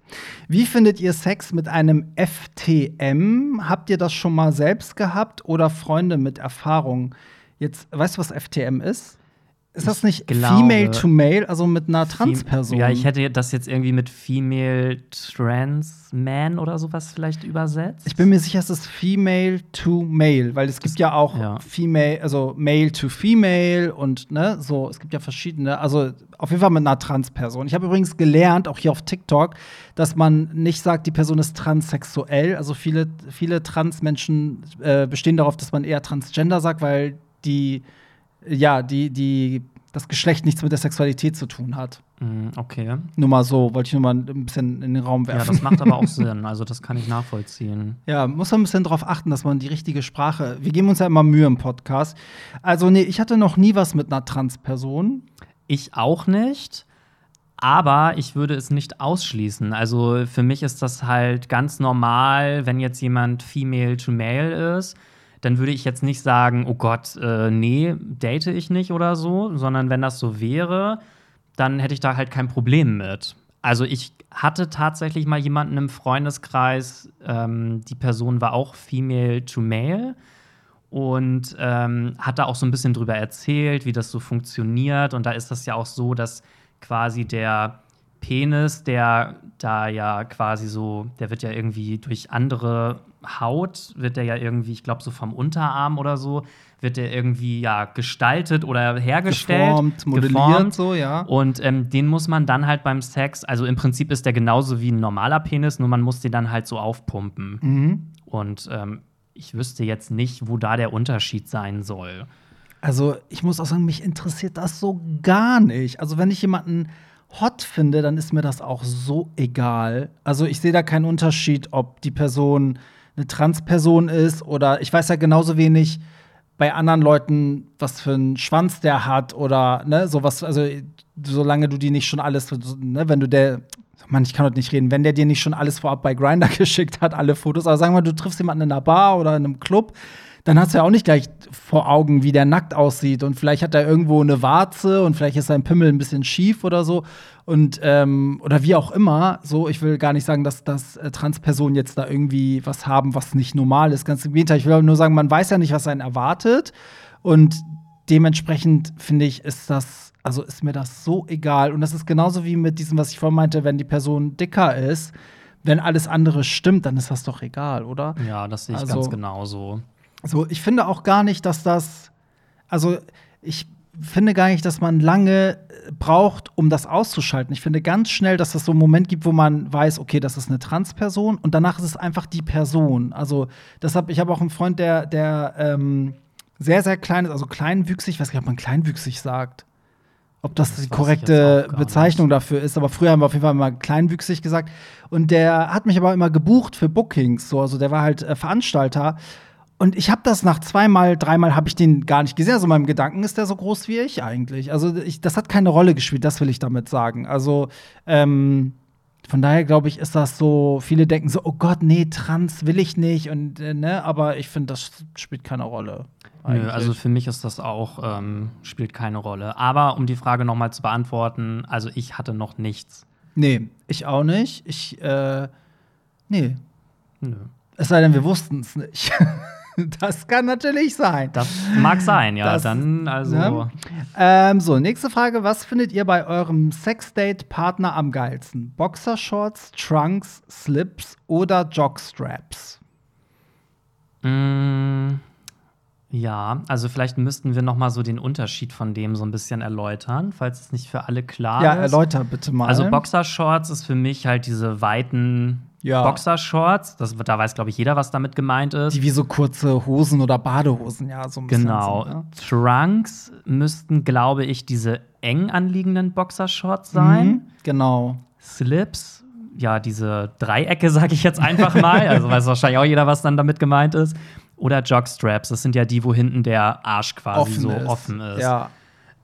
Wie findet ihr Sex mit einem FTM? Habt ihr das schon mal selbst gehabt oder Freunde mit Erfahrung? Jetzt, weißt du, was FTM ist? Ist das nicht glaube- Female to Male, also mit einer Transperson? Ja, ich hätte das jetzt irgendwie mit Female Trans Man oder sowas vielleicht übersetzt. Ich bin mir sicher, es ist Female to Male, weil es gibt ja auch ja. Female, also Male to Female und ne, so, es gibt ja verschiedene, also auf jeden Fall mit einer Transperson. Ich habe übrigens gelernt, auch hier auf TikTok, dass man nicht sagt, die Person ist transsexuell. Also viele, viele Transmenschen äh, bestehen darauf, dass man eher Transgender sagt, weil die, ja, die, die, das Geschlecht nichts mit der Sexualität zu tun hat. Mm, okay. Nur mal so, wollte ich nur mal ein bisschen in den Raum werfen. Ja, das macht aber auch Sinn. Also, das kann ich nachvollziehen. Ja, muss man ein bisschen darauf achten, dass man die richtige Sprache. Wir geben uns ja immer Mühe im Podcast. Also, nee, ich hatte noch nie was mit einer Transperson. Ich auch nicht. Aber ich würde es nicht ausschließen. Also für mich ist das halt ganz normal, wenn jetzt jemand female to male ist, dann würde ich jetzt nicht sagen, oh Gott, äh, nee, date ich nicht oder so, sondern wenn das so wäre, dann hätte ich da halt kein Problem mit. Also ich hatte tatsächlich mal jemanden im Freundeskreis, ähm, die Person war auch female to male und ähm, hat da auch so ein bisschen drüber erzählt, wie das so funktioniert. Und da ist das ja auch so, dass quasi der Penis, der da ja quasi so, der wird ja irgendwie durch andere Haut, wird der ja irgendwie, ich glaube, so vom Unterarm oder so, wird der irgendwie ja gestaltet oder hergestellt. Geformt, modelliert, geformt. so, ja. Und ähm, den muss man dann halt beim Sex, also im Prinzip ist der genauso wie ein normaler Penis, nur man muss den dann halt so aufpumpen. Mhm. Und ähm, ich wüsste jetzt nicht, wo da der Unterschied sein soll. Also, ich muss auch sagen, mich interessiert das so gar nicht. Also, wenn ich jemanden hot finde, dann ist mir das auch so egal. Also, ich sehe da keinen Unterschied, ob die Person eine Transperson ist oder ich weiß ja genauso wenig bei anderen Leuten, was für einen Schwanz der hat oder ne, sowas. Also, solange du die nicht schon alles, ne, wenn du der Mann, ich kann heute nicht reden, wenn der dir nicht schon alles vorab bei Grinder geschickt hat, alle Fotos, aber sagen wir du triffst jemanden in einer Bar oder in einem Club, dann hast du ja auch nicht gleich vor Augen, wie der nackt aussieht. Und vielleicht hat er irgendwo eine Warze und vielleicht ist sein Pimmel ein bisschen schief oder so. Und ähm, oder wie auch immer. So, ich will gar nicht sagen, dass, dass äh, Transpersonen jetzt da irgendwie was haben, was nicht normal ist. Ganz im Gegenteil. Ich will nur sagen, man weiß ja nicht, was einen erwartet. Und dementsprechend finde ich, ist das, also ist mir das so egal. Und das ist genauso wie mit diesem, was ich vorhin meinte, wenn die Person dicker ist. Wenn alles andere stimmt, dann ist das doch egal, oder? Ja, das sehe ich Also- ganz genauso. So, ich finde auch gar nicht, dass das. Also, ich finde gar nicht, dass man lange äh, braucht, um das auszuschalten. Ich finde ganz schnell, dass es so einen Moment gibt, wo man weiß, okay, das ist eine Transperson und danach ist es einfach die Person. Also, deshalb, ich habe auch einen Freund, der, der ähm, sehr, sehr klein ist, also kleinwüchsig, ich weiß gar nicht, ob man kleinwüchsig sagt. Ob das, Das die korrekte Bezeichnung dafür ist, aber früher haben wir auf jeden Fall mal kleinwüchsig gesagt. Und der hat mich aber immer gebucht für Bookings, so, also der war halt äh, Veranstalter. Und ich habe das nach zweimal, dreimal habe ich den gar nicht gesehen. Also in meinem Gedanken ist der so groß wie ich eigentlich. Also ich, das hat keine Rolle gespielt, das will ich damit sagen. Also ähm, von daher glaube ich, ist das so, viele denken so, oh Gott, nee, trans will ich nicht. Und äh, ne, aber ich finde, das spielt keine Rolle. Nö, also für mich ist das auch, ähm, spielt keine Rolle. Aber um die Frage noch mal zu beantworten, also ich hatte noch nichts. nee, ich auch nicht. Ich, äh, nee. Nö. Es sei denn, wir wussten es nicht. das kann natürlich sein. Das mag sein, ja. Das- dann, also. ne? Ähm, so, nächste Frage. Was findet ihr bei eurem Sexdate-Partner am geilsten? Boxershorts, Trunks, Slips oder Jockstraps? Mm, ja, also vielleicht müssten wir noch mal so den Unterschied von dem so ein bisschen erläutern, falls es nicht für alle klar Ja, ist. erläuter bitte mal. Also Boxershorts ist für mich halt diese weiten Ja. Boxershorts. Das, da weiß, glaube ich, jeder, was damit gemeint ist. Die wie so kurze Hosen oder Badehosen, ja, so ein bisschen. Genau. Sind, ne? Trunks müssten, glaube ich, diese eng anliegenden Boxershorts sein. Mhm, genau. Slips, ja, diese Dreiecke, sage ich jetzt einfach mal. also weiß wahrscheinlich auch jeder, was dann damit gemeint ist. Oder Jockstraps, das sind ja die, wo hinten der Arsch quasi so ist. offen ist. Ja.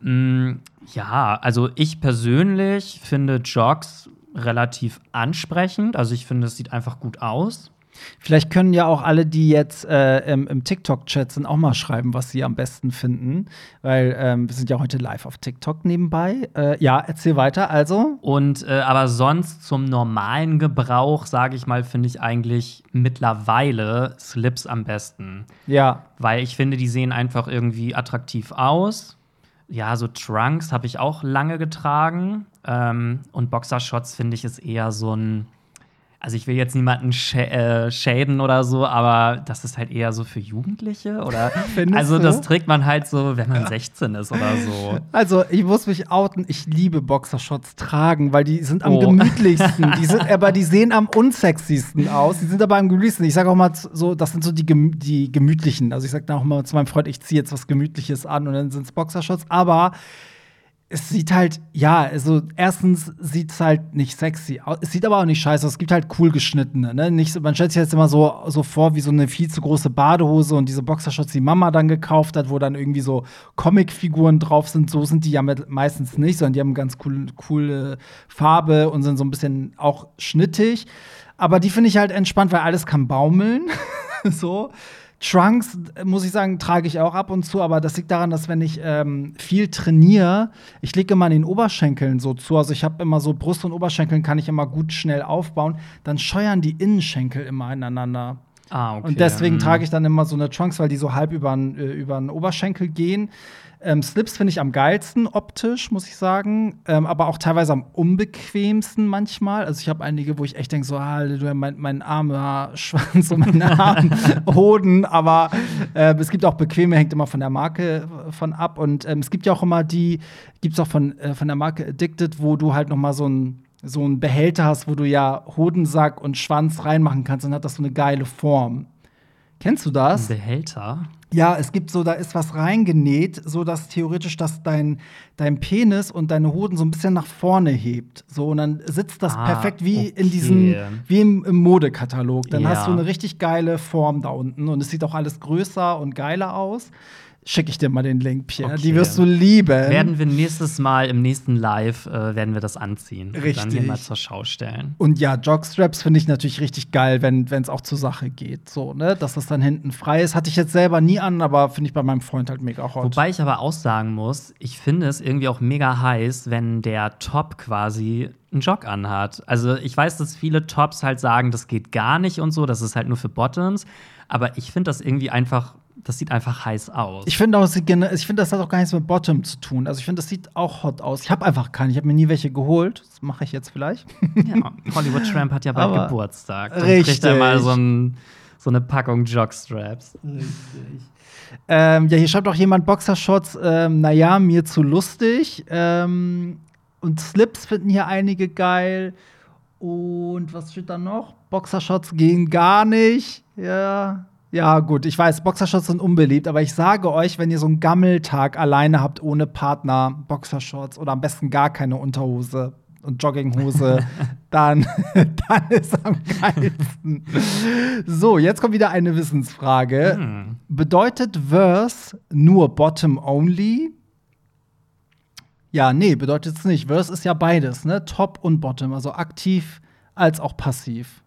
Mm, ja, also ich persönlich finde Jogs relativ ansprechend. Also ich finde, es sieht einfach gut aus. Vielleicht können ja auch alle, die jetzt äh, im, im TikTok-Chat sind, auch mal schreiben, was sie am besten finden. Weil ähm, wir sind ja heute live auf TikTok nebenbei. Äh, ja, erzähl weiter. Also, Und äh, aber sonst zum normalen Gebrauch, sage ich mal, finde ich eigentlich mittlerweile Slips am besten. ja. Weil ich finde, die sehen einfach irgendwie attraktiv aus. Ja, so Trunks habe ich auch lange getragen. Ähm, und Boxershorts finde ich ist eher so ein. Also ich will jetzt niemanden schä äh, schäden oder so, aber das ist halt eher so für Jugendliche oder also das trägt man halt so, wenn man 16 ist oder so. Also, ich muss mich outen, ich liebe Boxershorts tragen, weil die sind am Oh. gemütlichsten. die sind, aber die sehen am unsexiesten aus. Die sind aber am gemütlichsten. Ich sage auch mal so, das sind so die, gem die gemütlichen. Also, ich sage auch mal zu meinem Freund, ich ziehe jetzt was Gemütliches an und dann sind es Boxershorts. Aber es sieht halt, ja, also erstens sieht es halt nicht sexy aus. Es sieht aber auch nicht scheiße aus. Es gibt halt cool geschnittene, ne? Nicht so, man stellt sich jetzt immer so, so vor wie so eine viel zu große Badehose und diese Boxershorts, die Mama dann gekauft hat, wo dann irgendwie so Comicfiguren drauf sind. So sind die ja mit, meistens nicht, sondern die haben ganz cool, coole Farbe und sind so ein bisschen auch schnittig. Aber die finde ich halt entspannt, weil alles kann baumeln. so. Trunks, muss ich sagen, trage ich auch ab und zu, aber das liegt daran, dass wenn ich ähm, viel trainiere, ich lege immer an den Oberschenkeln so zu. Also ich habe immer so Brust und Oberschenkeln kann ich immer gut schnell aufbauen. Dann scheuern die Innenschenkel immer ineinander. Ah, okay. Und deswegen Hm. trage ich dann immer so eine Trunks, weil die so halb über den äh, Oberschenkel gehen. Ähm, Slips finde ich am geilsten optisch, muss ich sagen. Ähm, aber auch teilweise am unbequemsten manchmal. Also ich habe einige, wo ich echt denke, so, ah, mein, mein armer Schwanz und meine armen Hoden. Aber äh, es gibt auch bequeme, hängt immer von der Marke äh, von ab. Und ähm, es gibt ja auch immer die, gibt es auch von, äh, von der Marke Addicted, wo du halt noch mal so ein so einen Behälter hast, wo du ja Hodensack und Schwanz reinmachen kannst, dann hat das so eine geile Form. Kennst du das? Behälter. Ja, es gibt so, da ist was reingenäht, so dass theoretisch dass dein, dein Penis und deine Hoden so ein bisschen nach vorne hebt. So, und dann sitzt das Ah, perfekt wie in okay. diesem, wie im, im Modekatalog. Dann Ja. hast du eine richtig geile Form da unten und es sieht auch alles größer und geiler aus. Schicke ich dir mal den Link, Pierre. Okay. Die wirst du lieben. Werden wir nächstes Mal im nächsten Live äh, werden wir das anziehen. Und dann Richtig. hier mal zur Schau stellen. Und ja, Jogstraps finde ich natürlich richtig geil, wenn es auch zur Sache geht. So, ne? Dass das dann hinten frei ist. Hatte ich jetzt selber nie an, aber finde ich bei meinem Freund halt mega hot. Wobei ich aber auch sagen muss, ich finde es irgendwie auch mega heiß, wenn der Top quasi einen Jog anhat. Also ich weiß, dass viele Tops halt sagen, das geht gar nicht und so, das ist halt nur für Bottoms. Aber ich finde das irgendwie einfach, das sieht einfach heiß aus. Ich finde auch, ich finde, das hat auch gar nichts mit Bottom zu tun. Also ich finde, das sieht auch hot aus. Ich habe einfach keinen. Ich habe mir nie welche geholt. Das mache ich jetzt vielleicht. ja, Hollywood Tramp hat ja bald Aber- Geburtstag. Dann Richtig. kriegt er mal so, ein, so eine Packung Jogstraps. ähm, ja, hier schreibt auch jemand Boxershorts. Ähm, naja, mir zu lustig. Ähm, und Slips finden hier einige geil. Und was steht da noch? Boxershorts gehen gar nicht. Ja. Ja, gut, ich weiß, Boxershorts sind unbeliebt, aber ich sage euch, wenn ihr so einen Gammeltag alleine habt ohne Partner, Boxershorts oder am besten gar keine Unterhose und Jogginghose, dann, dann ist am geilsten. So, jetzt kommt wieder eine Wissensfrage. Hm. Bedeutet Verse nur Bottom only? Ja, nee, bedeutet es nicht. Verse ist ja beides, ne? Top und Bottom, also aktiv als auch passiv.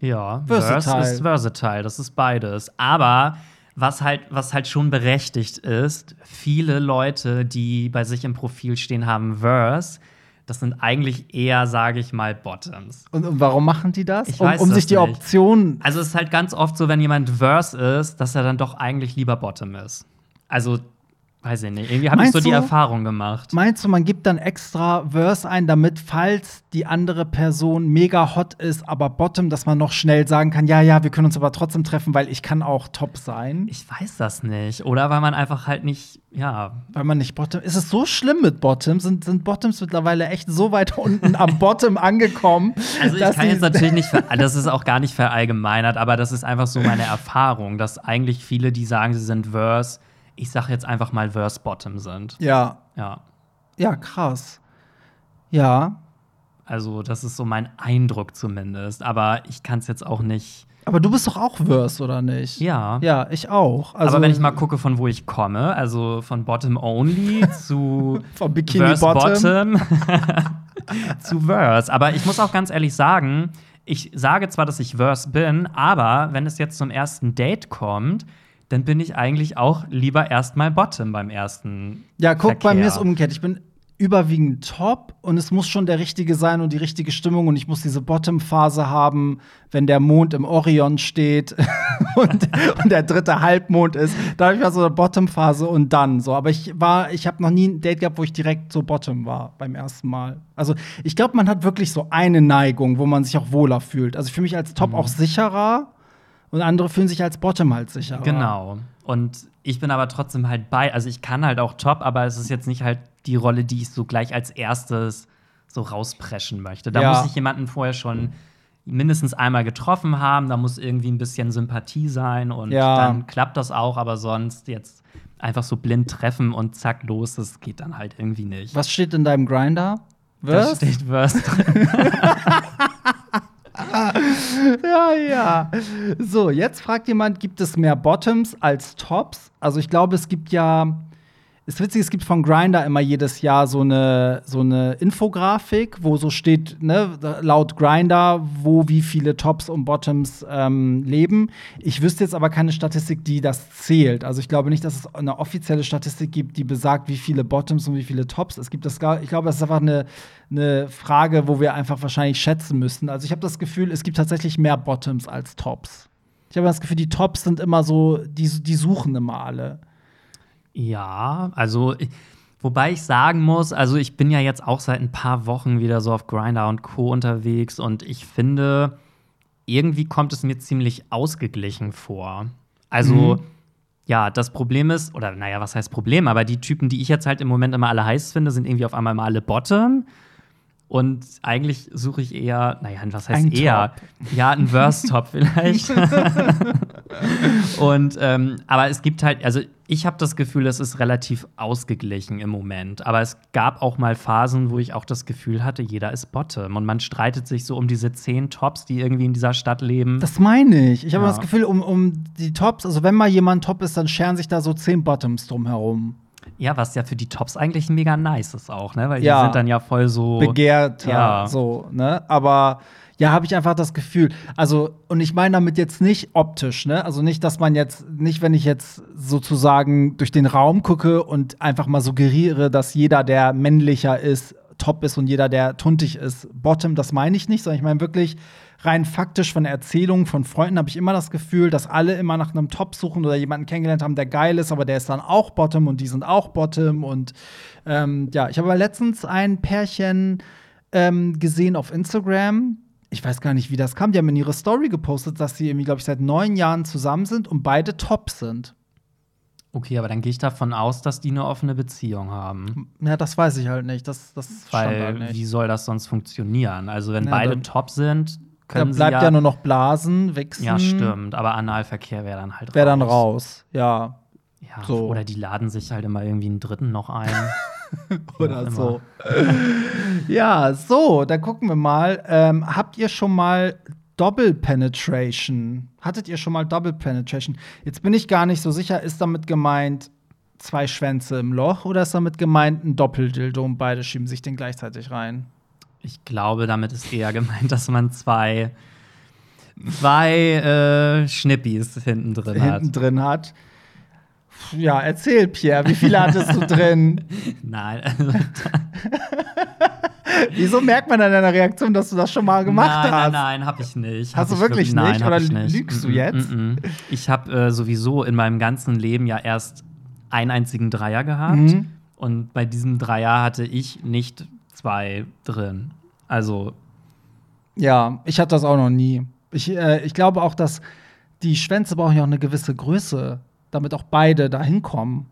Ja, Versatile. Verse ist versatile, das ist beides. Aber was halt, was halt schon berechtigt ist, viele Leute, die bei sich im Profil stehen, haben Verse. Das sind eigentlich eher, sage ich mal, Bottoms. Und, und warum machen die das? Ich um weiß um sich die nicht. Option. Also es ist halt ganz oft so, wenn jemand Verse ist, dass er dann doch eigentlich lieber Bottom ist. Also, weiß ich nicht. Irgendwie habe ich so die du? Erfahrung gemacht. Meinst du, man gibt dann extra Verse ein, damit, falls die andere Person mega hot ist, aber Bottom, dass man noch schnell sagen kann, ja, ja, wir können uns aber trotzdem treffen, weil ich kann auch Top sein. Ich weiß das nicht. Oder weil man einfach halt nicht, ja, Weil man nicht Bottom. Ist es so schlimm mit Bottom? Sind, sind Bottoms mittlerweile echt so weit unten am Bottom angekommen? Also ich kann jetzt natürlich nicht, ver das ist auch gar nicht verallgemeinert, aber das ist einfach so meine Erfahrung, dass eigentlich viele, die sagen, sie sind Verse, ich sage jetzt einfach mal Verse Bottom sind. Ja, Ja, ja, krass. Ja. also das ist so mein Eindruck zumindest, aber ich kann es jetzt auch nicht. Aber du bist doch auch Verse, oder nicht? Ja. Ja, ich auch. Also, aber wenn ich mal gucke, von wo ich komme, also von Bottom Only zu Vom Bikini Verse Bottom. Bottom zu Verse. Aber ich muss auch ganz ehrlich sagen, ich sage zwar, dass ich Verse bin, aber wenn es jetzt zum ersten Date kommt, dann bin ich eigentlich auch lieber erstmal Bottom beim ersten. Ja, guck, bei Verkehr. mir ist umgekehrt. Ich bin überwiegend top und es muss schon der richtige sein und die richtige Stimmung und ich muss diese Bottom-Phase haben, wenn der Mond im Orion steht und, und der dritte Halbmond ist. Da habe ich mal so eine Bottom-Phase und dann so. Aber ich war, ich habe noch nie ein Date gehabt, wo ich direkt so Bottom war beim ersten Mal. Also ich glaube, man hat wirklich so eine Neigung, wo man sich auch wohler fühlt. Also ich fühle mich als Top auch sicherer und andere fühlen sich als Bottom halt sicherer. Genau. Und ich bin aber trotzdem halt bei, also ich kann halt auch Top, aber es ist jetzt nicht halt die Rolle, die ich so gleich als erstes so rauspreschen möchte. Da Ja. muss ich jemanden vorher schon mindestens einmal getroffen haben, da muss irgendwie ein bisschen Sympathie sein und Ja. dann klappt das auch, aber sonst jetzt einfach so blind treffen und zack los, das geht dann halt irgendwie nicht. Was steht in deinem Grinder? Da Was? steht Verse drin. Ja, ja. So, jetzt fragt jemand, gibt es mehr Bottoms als Tops? Also ich glaube, es gibt ja ist witzig, es gibt von Grinder immer jedes Jahr so eine, so eine Infografik, wo so steht, ne, laut Grinder, wo wie viele Tops und Bottoms ähm, leben. Ich wüsste jetzt aber keine Statistik, die das zählt. Also ich glaube nicht, dass es eine offizielle Statistik gibt, die besagt, wie viele Bottoms und wie viele Tops es gibt. Das, ich glaube, das ist einfach eine, eine Frage, wo wir einfach wahrscheinlich schätzen müssen. Also ich habe das Gefühl, es gibt tatsächlich mehr Bottoms als Tops. Ich habe das Gefühl, die Tops sind immer so, die, die suchen immer alle. Ja, also wobei ich sagen muss, also ich bin ja jetzt auch seit ein paar Wochen wieder so auf Grinder und Co unterwegs und ich finde, irgendwie kommt es mir ziemlich ausgeglichen vor. Also Mhm. ja, das Problem ist, oder naja, was heißt Problem, aber die Typen, die ich jetzt halt im Moment immer alle heiß finde, sind irgendwie auf einmal mal alle Bottom. Und eigentlich suche ich eher, naja, was heißt Ein eher? Ja, ein Verse-Top vielleicht. und ähm, aber es gibt halt, also ich habe das Gefühl, es ist relativ ausgeglichen im Moment. Aber es gab auch mal Phasen, wo ich auch das Gefühl hatte, jeder ist Bottom. Und man streitet sich so um diese zehn Tops, die irgendwie in dieser Stadt leben. Das meine ich. Ich habe Ja. das Gefühl, um, um die Tops, also wenn mal jemand Top ist, dann scheren sich da so zehn Bottoms drum herum. Ja, was ja für die Tops eigentlich mega nice ist auch, ne? Weil Ja. die sind dann ja voll so. begehrter, Ja. so, ne? Aber ja, habe ich einfach das Gefühl. Also, und ich meine damit jetzt nicht optisch, ne? Also nicht, dass man jetzt, nicht, wenn ich jetzt sozusagen durch den Raum gucke und einfach mal suggeriere, dass jeder, der männlicher ist, top ist und jeder, der tuntig ist, bottom, das meine ich nicht, sondern ich meine wirklich rein faktisch von der Erzählung von Freunden habe ich immer das Gefühl, dass alle immer nach einem Top suchen oder jemanden kennengelernt haben, der geil ist, aber der ist dann auch Bottom und die sind auch Bottom und ähm, ja, ich habe aber letztens ein Pärchen ähm, gesehen auf Instagram. Ich weiß gar nicht, wie das kam. Die haben in ihre Story gepostet, dass sie irgendwie, glaube ich, seit neun Jahren zusammen sind und beide top sind. Okay, aber dann gehe ich davon aus, dass die eine offene Beziehung haben. Ja, das weiß ich halt nicht. Das, das Weil halt nicht. wie soll das sonst funktionieren? Also wenn Ja, beide top sind, können sie bleibt ja, ja, nur noch Blasen, Wichsen. Ja, stimmt. Aber Analverkehr wäre dann halt Wäre dann raus. Ja. Ja, So. Oder die laden sich halt immer irgendwie einen dritten noch ein. Oder so. ja, so, da gucken wir mal. Ähm, habt ihr schon mal Double Penetration? Hattet ihr schon mal Double Penetration? Jetzt bin ich gar nicht so sicher, ist damit gemeint zwei Schwänze im Loch oder ist damit gemeint ein Doppeldildo und beide schieben sich den gleichzeitig rein? Ich glaube, damit ist eher gemeint, dass man zwei, zwei äh, Schnippis hinten drin hat. Hinten drin hat. Ja, erzähl, Pierre, wie viele hattest du drin? Nein, also, Wieso merkt man an deiner Reaktion, dass du das schon mal gemacht nein, hast? Nein, nein, hab ich nicht. Hast Hab du ich wirklich nein, nicht? Oder ich nicht. lügst du jetzt? mm, mm. Ich habe äh, sowieso in meinem ganzen Leben ja erst einen einzigen Dreier gehabt. Mhm. Und bei diesem Dreier hatte ich nicht zwei drin. Also, Ja, ich hatte das auch noch nie. Ich, äh, ich glaube auch, dass die Schwänze brauchen ja auch eine gewisse Größe, damit auch beide da hinkommen.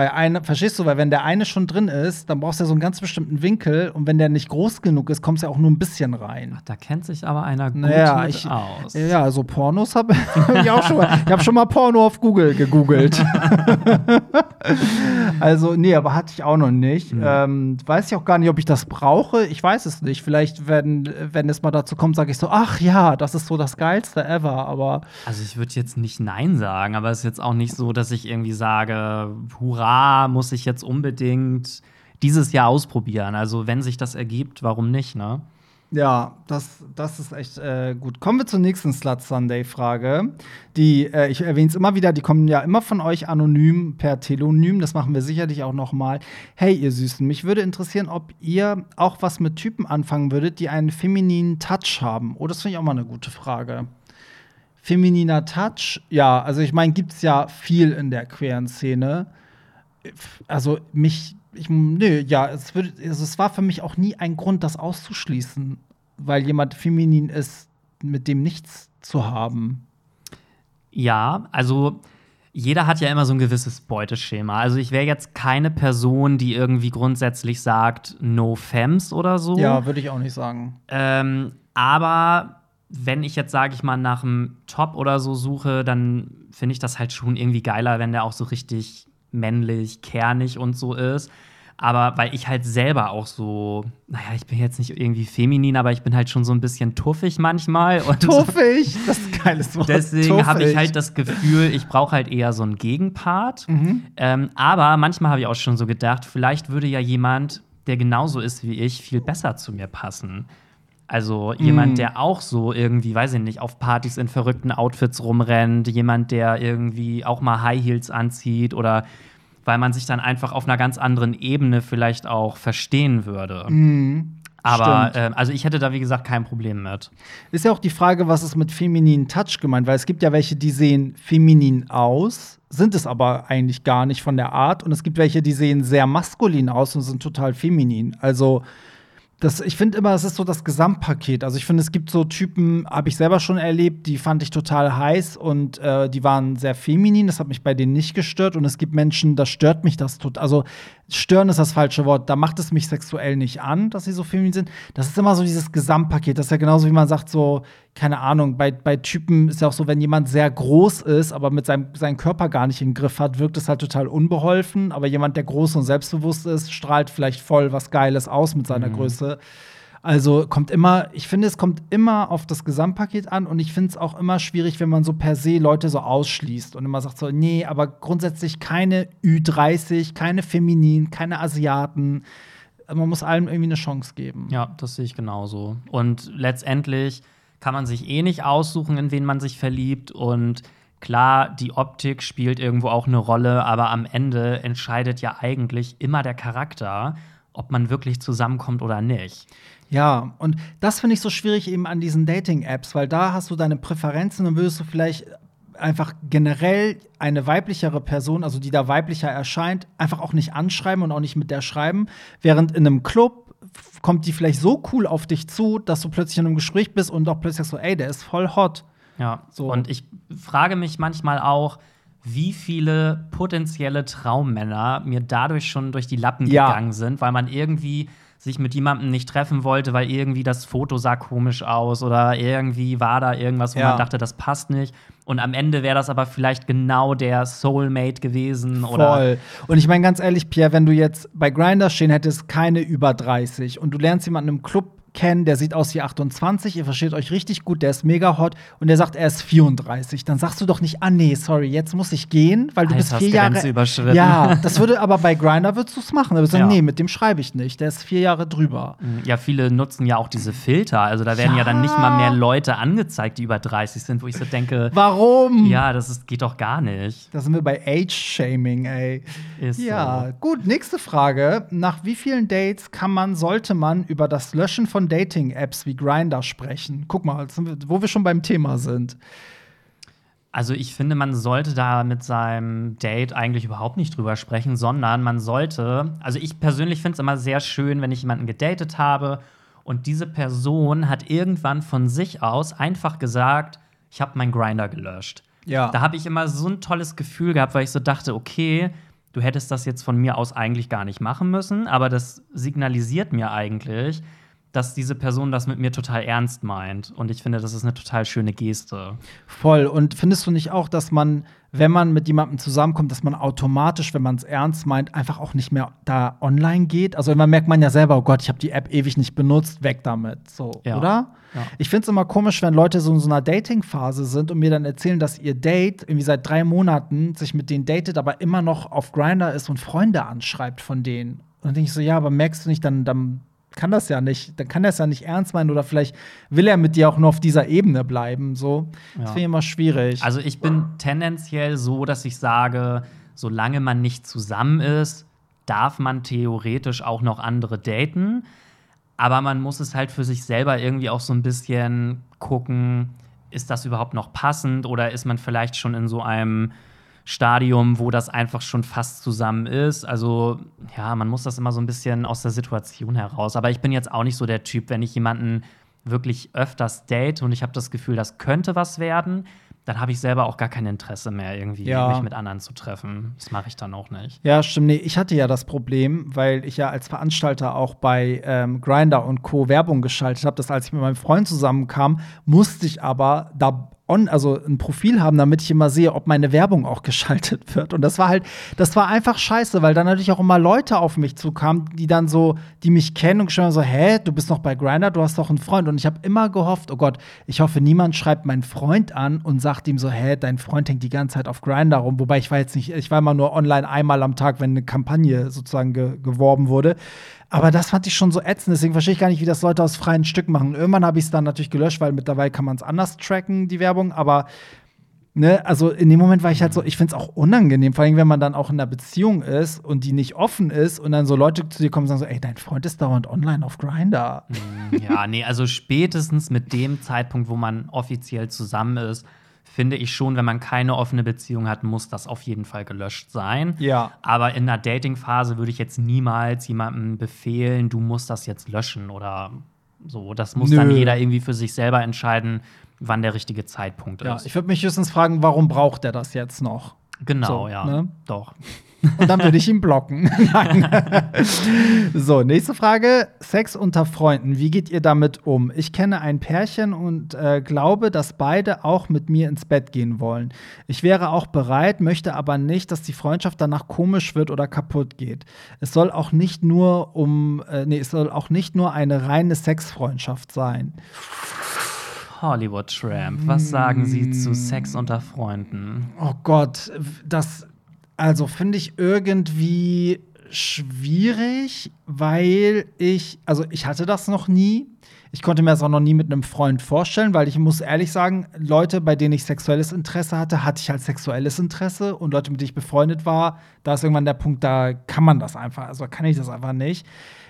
Weil eine, verstehst du, weil wenn der eine schon drin ist, dann brauchst du ja so einen ganz bestimmten Winkel und wenn der nicht groß genug ist, kommst du ja auch nur ein bisschen rein. da kennt sich aber einer gut Naja, ich, aus. ja, also Pornos habe ich auch schon mal. Ich habe schon mal Porno auf Google gegoogelt. also, nee, aber hatte ich auch noch nicht. Ähm, weiß ich auch gar nicht, ob ich das brauche. Ich weiß es nicht. Vielleicht, wenn, wenn es mal dazu kommt, sage ich so, ach ja, das ist so das Geilste ever. Aber Also ich würde jetzt nicht Nein sagen, aber es ist jetzt auch nicht so, dass ich irgendwie sage, hurra, muss ich jetzt unbedingt dieses Jahr ausprobieren. Also wenn sich das ergibt, warum nicht, ne? Ja, das, das ist echt äh, gut. Kommen wir zur nächsten Slut Sunday-Frage. Die, äh, ich erwähne es immer wieder, die kommen ja immer von euch anonym per Telonym. Das machen wir sicherlich auch noch mal. Hey, ihr Süßen, mich würde interessieren, ob ihr auch was mit Typen anfangen würdet, die einen femininen Touch haben. Oh, das finde ich auch mal eine gute Frage. Femininer Touch, ja, also ich meine, gibt es ja viel in der queeren Szene. Also mich, ich, nö, ja, es, würde, also es war für mich auch nie ein Grund, das auszuschließen, weil jemand feminin ist, mit dem nichts zu haben. Ja, also jeder hat ja immer so ein gewisses Beuteschema. Also ich wäre jetzt keine Person, die irgendwie grundsätzlich sagt, no femmes oder so. Ja, würde ich auch nicht sagen. Ähm, aber wenn ich jetzt, sage ich mal, nach einem Top oder so suche, dann finde ich das halt schon irgendwie geiler, wenn der auch so richtig männlich, kernig und so ist. Aber weil ich halt selber auch so, naja, ich bin jetzt nicht irgendwie feminin, aber ich bin halt schon so ein bisschen tuffig manchmal. Und Tuffig, das ist ein geiles Wort. Deswegen habe ich halt das Gefühl, ich brauche halt eher so einen Gegenpart. Mhm. Ähm, aber manchmal habe ich auch schon so gedacht, vielleicht würde ja jemand, der genauso ist wie ich, viel besser zu mir passen. Also jemand, Mhm. der auch so irgendwie, weiß ich nicht, auf Partys in verrückten Outfits rumrennt, jemand, der irgendwie auch mal High Heels anzieht oder weil man sich dann einfach auf einer ganz anderen Ebene vielleicht auch verstehen würde. Mhm. Aber ähm, also ich hätte da wie gesagt kein Problem mit. Ist ja auch die Frage, was ist mit femininen Touch gemeint, weil es gibt ja welche, die sehen feminin aus, sind es aber eigentlich gar nicht von der Art und es gibt welche, die sehen sehr maskulin aus und sind total feminin. Also das, ich finde immer, es ist so das Gesamtpaket. Also ich finde, es gibt so Typen, habe ich selber schon erlebt, die fand ich total heiß und äh, die waren sehr feminin. Das hat mich bei denen nicht gestört. Und es gibt Menschen, da stört mich das total. Also stören ist das falsche Wort, da macht es mich sexuell nicht an, dass sie so feminin sind. Das ist immer so dieses Gesamtpaket. Das ist ja genauso, wie man sagt, so, keine Ahnung, bei, bei Typen ist ja auch so, wenn jemand sehr groß ist, aber mit seinem, seinem Körper gar nicht im Griff hat, wirkt es halt total unbeholfen. Aber jemand, der groß und selbstbewusst ist, strahlt vielleicht voll was Geiles aus mit seiner Mhm. Größe. Also kommt immer, ich finde, es kommt immer auf das Gesamtpaket an und ich finde es auch immer schwierig, wenn man so per se Leute so ausschließt und immer sagt so, nee, aber grundsätzlich keine Ü30, keine Feminin, keine Asiaten. Man muss allem irgendwie eine Chance geben. Ja, das sehe ich genauso. Und letztendlich kann man sich eh nicht aussuchen, in wen man sich verliebt. Und klar, die Optik spielt irgendwo auch eine Rolle, aber am Ende entscheidet ja eigentlich immer der Charakter, ob man wirklich zusammenkommt oder nicht. Ja, und das finde ich so schwierig eben an diesen Dating-Apps, weil da hast du deine Präferenzen und würdest du vielleicht einfach generell eine weiblichere Person, also die da weiblicher erscheint, einfach auch nicht anschreiben und auch nicht mit der schreiben, während in einem Club kommt die vielleicht so cool auf dich zu, dass du plötzlich in einem Gespräch bist und auch plötzlich so, ey, der ist voll hot. Ja, So. und ich frage mich manchmal auch, wie viele potenzielle Traummänner mir dadurch schon durch die Lappen Ja. gegangen sind, weil man irgendwie sich mit jemandem nicht treffen wollte, weil irgendwie das Foto sah komisch aus oder irgendwie war da irgendwas, wo Ja. man dachte, das passt nicht. Und am Ende wäre das aber vielleicht genau der Soulmate gewesen oder Voll. Und ich meine ganz ehrlich, Pierre, wenn du jetzt bei Grindr stehen hättest, keine über 30 und du lernst jemanden im Club kennen, der sieht aus wie 28, ihr versteht euch richtig gut, der ist mega hot und der sagt, er ist 34, dann sagst du doch nicht, ah nee, sorry, jetzt muss ich gehen, weil du bist vier Jahre überschritten. Ja, das würde aber bei Grindr würdest du es machen. Da würdest du sagen, Ja. nee, mit dem schreibe ich nicht, der ist vier Jahre drüber. Ja, viele nutzen ja auch diese Filter. Also da werden ja, Ja. dann nicht mal mehr Leute angezeigt, die über 30 sind, wo ich so denke, Warum? ja, das ist, geht doch gar nicht. Da sind wir bei Age-Shaming, ey. Ist Ja, so. gut. Nächste Frage. Nach wie vielen Dates kann man, sollte man über das Löschen von Dating-Apps wie Grindr sprechen? Guck mal, wo wir schon beim Thema sind. Also ich finde, man sollte da mit seinem Date eigentlich überhaupt nicht drüber sprechen, sondern man sollte, also ich persönlich finde es immer sehr schön, wenn ich jemanden gedatet habe und diese Person hat irgendwann von sich aus einfach gesagt, ich habe meinen Grinder gelöscht. Ja. Da habe ich immer so ein tolles Gefühl gehabt, weil ich so dachte, okay, du hättest das jetzt von mir aus eigentlich gar nicht machen müssen, aber das signalisiert mir eigentlich, dass diese Person das mit mir total ernst meint. Und ich finde, das ist eine total schöne Geste. Voll. Und findest du nicht auch, dass man, wenn man mit jemandem zusammenkommt, dass man automatisch, wenn man es ernst meint, einfach auch nicht mehr da online geht? Also man merkt man ja selber, oh Gott, ich habe die App ewig nicht benutzt, weg damit. So, Ja. oder? Ja. Ich finde es immer komisch, wenn Leute so in so einer Dating-Phase sind und mir dann erzählen, dass ihr Date irgendwie seit drei Monaten sich mit denen datet, aber immer noch auf Grinder ist und Freunde anschreibt von denen. Und dann denke ich so, ja, aber merkst du nicht, dann, dann kann das ja nicht, dann kann das ja nicht ernst meinen oder vielleicht will er mit dir auch nur auf dieser Ebene bleiben. So. Das Ja. finde ich immer schwierig. Also ich bin tendenziell so, dass ich sage, solange man nicht zusammen ist, darf man theoretisch auch noch andere daten. Aber man muss es halt für sich selber irgendwie auch so ein bisschen gucken, ist das überhaupt noch passend oder ist man vielleicht schon in so einem Stadium, wo das einfach schon fast zusammen ist. Also ja, man muss das immer so ein bisschen aus der Situation heraus. Aber ich bin jetzt auch nicht so der Typ, wenn ich jemanden wirklich öfters date und ich habe das Gefühl, das könnte was werden, dann habe ich selber auch gar kein Interesse mehr, irgendwie Ja. mich mit anderen zu treffen. Das mache ich dann auch nicht. Ja, stimmt. Nee, ich hatte ja das Problem, weil ich ja als Veranstalter auch bei ähm, Grinder und Co. Werbung geschaltet habe, dass als ich mit meinem Freund zusammenkam, musste ich aber da on, also ein Profil haben, damit ich immer sehe, ob meine Werbung auch geschaltet wird. Und das war halt, das war einfach scheiße, weil dann natürlich auch immer Leute auf mich zukamen, die dann so, die mich kennen und haben so, hä, du bist noch bei Grinder, du hast doch einen Freund. Und ich habe immer gehofft, oh Gott, ich hoffe, niemand schreibt meinen Freund an und sagt ihm so, hä, dein Freund hängt die ganze Zeit auf Grinder rum. Wobei ich war jetzt nicht, ich war immer nur online einmal am Tag, wenn eine Kampagne sozusagen ge geworben wurde. Aber das fand ich schon so ätzend, deswegen verstehe ich gar nicht, wie das Leute aus freien Stück machen. Irgendwann habe ich es dann natürlich gelöscht, weil mittlerweile kann man es anders tracken, die Werbung, aber Ne, also in dem Moment war ich halt so, ich finde es auch unangenehm, vor allem wenn man dann auch in einer Beziehung ist und die nicht offen ist und dann so Leute zu dir kommen und sagen so, ey, dein Freund ist dauernd online auf Grinder. ja, nee, also spätestens mit dem Zeitpunkt, wo man offiziell zusammen ist, finde ich schon, wenn man keine offene Beziehung hat, muss das auf jeden Fall gelöscht sein. Ja. Aber in einer Dating-Phase würde ich jetzt niemals jemandem befehlen, du musst das jetzt löschen oder so. Das muss Nö. dann jeder irgendwie für sich selber entscheiden, wann der richtige Zeitpunkt Ja, ist. ich würde mich höchstens fragen, warum braucht er das jetzt noch? Genau, So, ja. ne? Doch. Und dann würde ich ihn blocken. So, nächste Frage. Sex unter Freunden. Wie geht ihr damit um? Ich kenne ein Pärchen und äh, glaube, dass beide auch mit mir ins Bett gehen wollen. Ich wäre auch bereit, möchte aber nicht, dass die Freundschaft danach komisch wird oder kaputt geht. Es soll auch nicht nur um, äh, nee, es soll auch nicht nur eine reine Sexfreundschaft sein. Hollywood Tramp. Was sagen Sie zu Sex unter Freunden? Oh Gott, das also finde ich irgendwie schwierig, weil ich also ich hatte das noch nie. Ich konnte mir das auch noch nie mit einem Freund vorstellen, weil ich muss ehrlich sagen, Leute, bei denen ich sexuelles Interesse hatte, hatte ich halt sexuelles Interesse und Leute, mit denen ich befreundet war, da ist irgendwann der Punkt, da kann man das einfach, also kann ich das einfach nicht.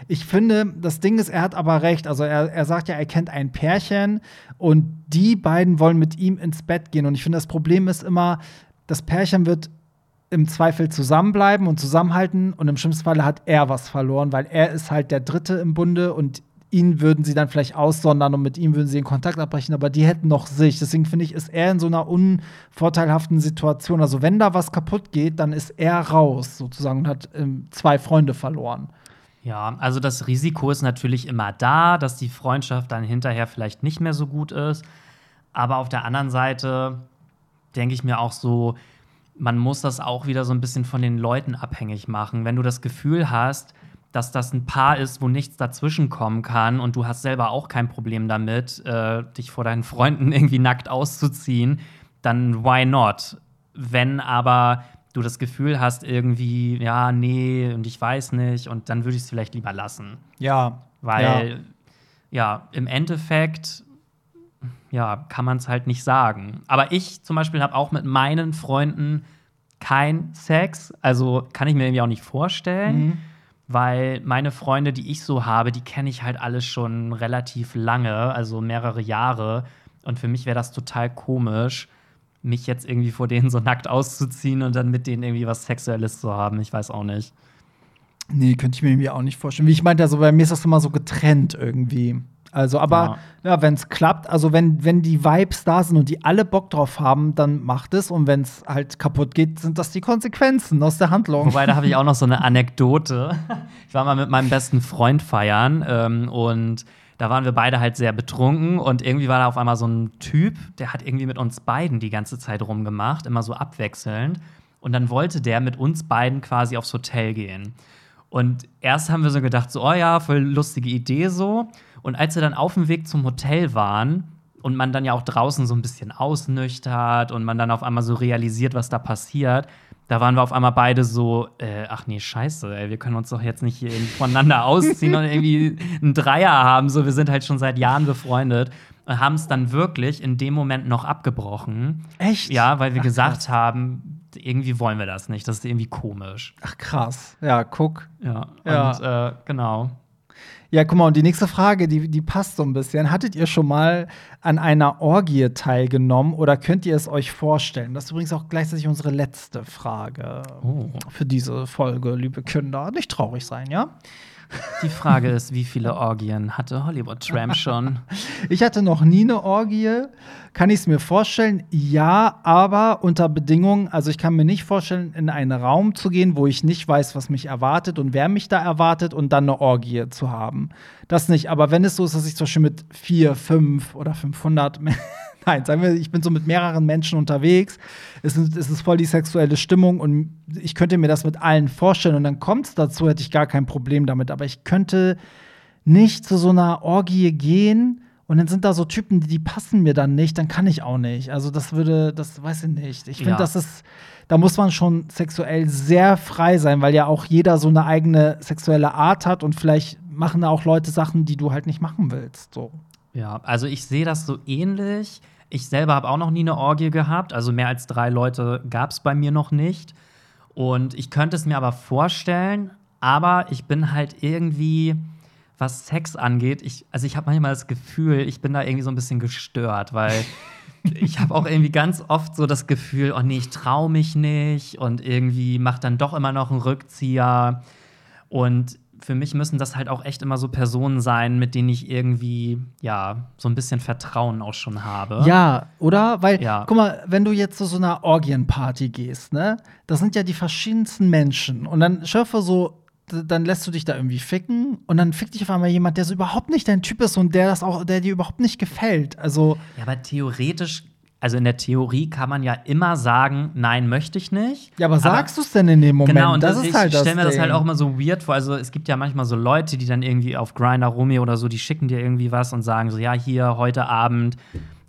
Ich finde, das Ding ist, er hat aber recht. Also er, er sagt ja, er kennt ein Pärchen und die beiden wollen mit ihm ins Bett gehen. Und ich finde, das Problem ist immer, das Pärchen wird im Zweifel zusammenbleiben und zusammenhalten und im schlimmsten Falle hat er was verloren, weil er ist halt der Dritte im Bunde und ihn würden sie dann vielleicht aussondern und mit ihm würden sie den Kontakt abbrechen, aber die hätten noch sich. Deswegen finde ich, ist er in so einer unvorteilhaften Situation. Also wenn da was kaputt geht, dann ist er raus sozusagen und hat ähm, zwei Freunde verloren. Ja, also das Risiko ist natürlich immer da, dass die Freundschaft dann hinterher vielleicht nicht mehr so gut ist. Aber auf der anderen Seite denke ich mir auch so, man muss das auch wieder so ein bisschen von den Leuten abhängig machen. Wenn du das Gefühl hast, dass das ein Paar ist, wo nichts dazwischen kommen kann und du hast selber auch kein Problem damit, äh, dich vor deinen Freunden irgendwie nackt auszuziehen, dann why not? Wenn aber du das Gefühl hast, irgendwie, ja, nee, und ich weiß nicht, und dann würde ich es vielleicht lieber lassen. Ja. Weil, ja, im Endeffekt, ja, kann man es halt nicht sagen. Aber ich zum Beispiel habe auch mit meinen Freunden kein Sex. Also kann ich mir irgendwie auch nicht vorstellen, Mhm. weil meine Freunde, die ich so habe, die kenne ich halt alle schon relativ lange, also mehrere Jahre. Und für mich wäre das total komisch, mich jetzt irgendwie vor denen so nackt auszuziehen und dann mit denen irgendwie was Sexuelles zu haben. Ich weiß auch nicht. Nee, könnte ich mir irgendwie auch nicht vorstellen. Wie ich meinte, also bei mir ist das immer so getrennt irgendwie. Also, aber ja, wenn es klappt, also wenn, wenn die Vibes da sind und die alle Bock drauf haben, dann macht es. Und wenn es halt kaputt geht, sind das die Konsequenzen aus der Handlung. Wobei, da habe ich auch noch so eine Anekdote. Ich war mal mit meinem besten Freund feiern ähm, und da waren wir beide halt sehr betrunken und irgendwie war da auf einmal so ein Typ, der hat irgendwie mit uns beiden die ganze Zeit rumgemacht, immer so abwechselnd. Und dann wollte der mit uns beiden quasi aufs Hotel gehen. Und erst haben wir so gedacht, so, oh ja, voll lustige Idee so. Und als wir dann auf dem Weg zum Hotel waren und man dann ja auch draußen so ein bisschen ausnüchtert und man dann auf einmal so realisiert, was da passiert, da waren wir auf einmal beide so, äh, ach nee, scheiße, ey, wir können uns doch jetzt nicht hier voneinander ausziehen und irgendwie einen Dreier haben. So, wir sind halt schon seit Jahren befreundet und haben es dann wirklich in dem Moment noch abgebrochen. Echt? Ja, weil wir Ach, gesagt krass. haben, irgendwie wollen wir das nicht. Das ist irgendwie komisch. Ach, krass. Ja, guck. Ja, Ja. und äh, genau. Ja, guck mal, und die nächste Frage, die, die passt so ein bisschen. Hattet ihr schon mal an einer Orgie teilgenommen oder könnt ihr es euch vorstellen? Das ist übrigens auch gleichzeitig unsere letzte Frage Oh. für diese Folge, liebe Kinder. Nicht traurig sein, ja? Die Frage ist, wie viele Orgien hatte Hollywood Tramp schon? Ich hatte noch nie eine Orgie. Kann ich es mir vorstellen? Ja, aber unter Bedingungen. Also ich kann mir nicht vorstellen, in einen Raum zu gehen, wo ich nicht weiß, was mich erwartet und wer mich da erwartet und dann eine Orgie zu haben. Das nicht. Aber wenn es so ist, dass ich zum Beispiel mit vier, fünf oder 500 Nein, sagen wir, ich bin so mit mehreren Menschen unterwegs. Es ist, es ist voll die sexuelle Stimmung und ich könnte mir das mit allen vorstellen und dann kommt es dazu, hätte ich gar kein Problem damit. Aber ich könnte nicht zu so einer Orgie gehen und dann sind da so Typen, die, die passen mir dann nicht, dann kann ich auch nicht. Also das würde, das weiß ich nicht. Ich finde, Ja. das ist, da muss man schon sexuell sehr frei sein, weil ja auch jeder so eine eigene sexuelle Art hat und vielleicht machen da auch Leute Sachen, die du halt nicht machen willst. So. Ja, also ich sehe das so ähnlich. Ich selber habe auch noch nie eine Orgie gehabt. Also mehr als drei Leute gab es bei mir noch nicht. Und ich könnte es mir aber vorstellen, aber ich bin halt irgendwie, was Sex angeht, ich, also ich habe manchmal das Gefühl, ich bin da irgendwie so ein bisschen gestört, weil ich habe auch irgendwie ganz oft so das Gefühl, oh nee, ich traue mich nicht und irgendwie macht dann doch immer noch einen Rückzieher. Und für mich müssen das halt auch echt immer so Personen sein, mit denen ich irgendwie, ja, so ein bisschen Vertrauen auch schon habe. Ja, oder? Weil, Ja. guck mal, wenn du jetzt zu so einer Orgienparty gehst, ne, das sind ja die verschiedensten Menschen. Und dann schaffe so, dann lässt du dich da irgendwie ficken und dann fickt dich auf einmal jemand, der so überhaupt nicht dein Typ ist und der das auch, der dir überhaupt nicht gefällt. Also, Ja, aber theoretisch, also in der Theorie kann man ja immer sagen, nein, möchte ich nicht. ja, aber sagst du es denn in dem Moment? Genau, und das das ist ich halt das stelle mir das halt auch immer so weird vor. Also es gibt ja manchmal so Leute, die dann irgendwie auf Grindr, Rumi oder so, die schicken dir irgendwie was und sagen so, ja, hier heute Abend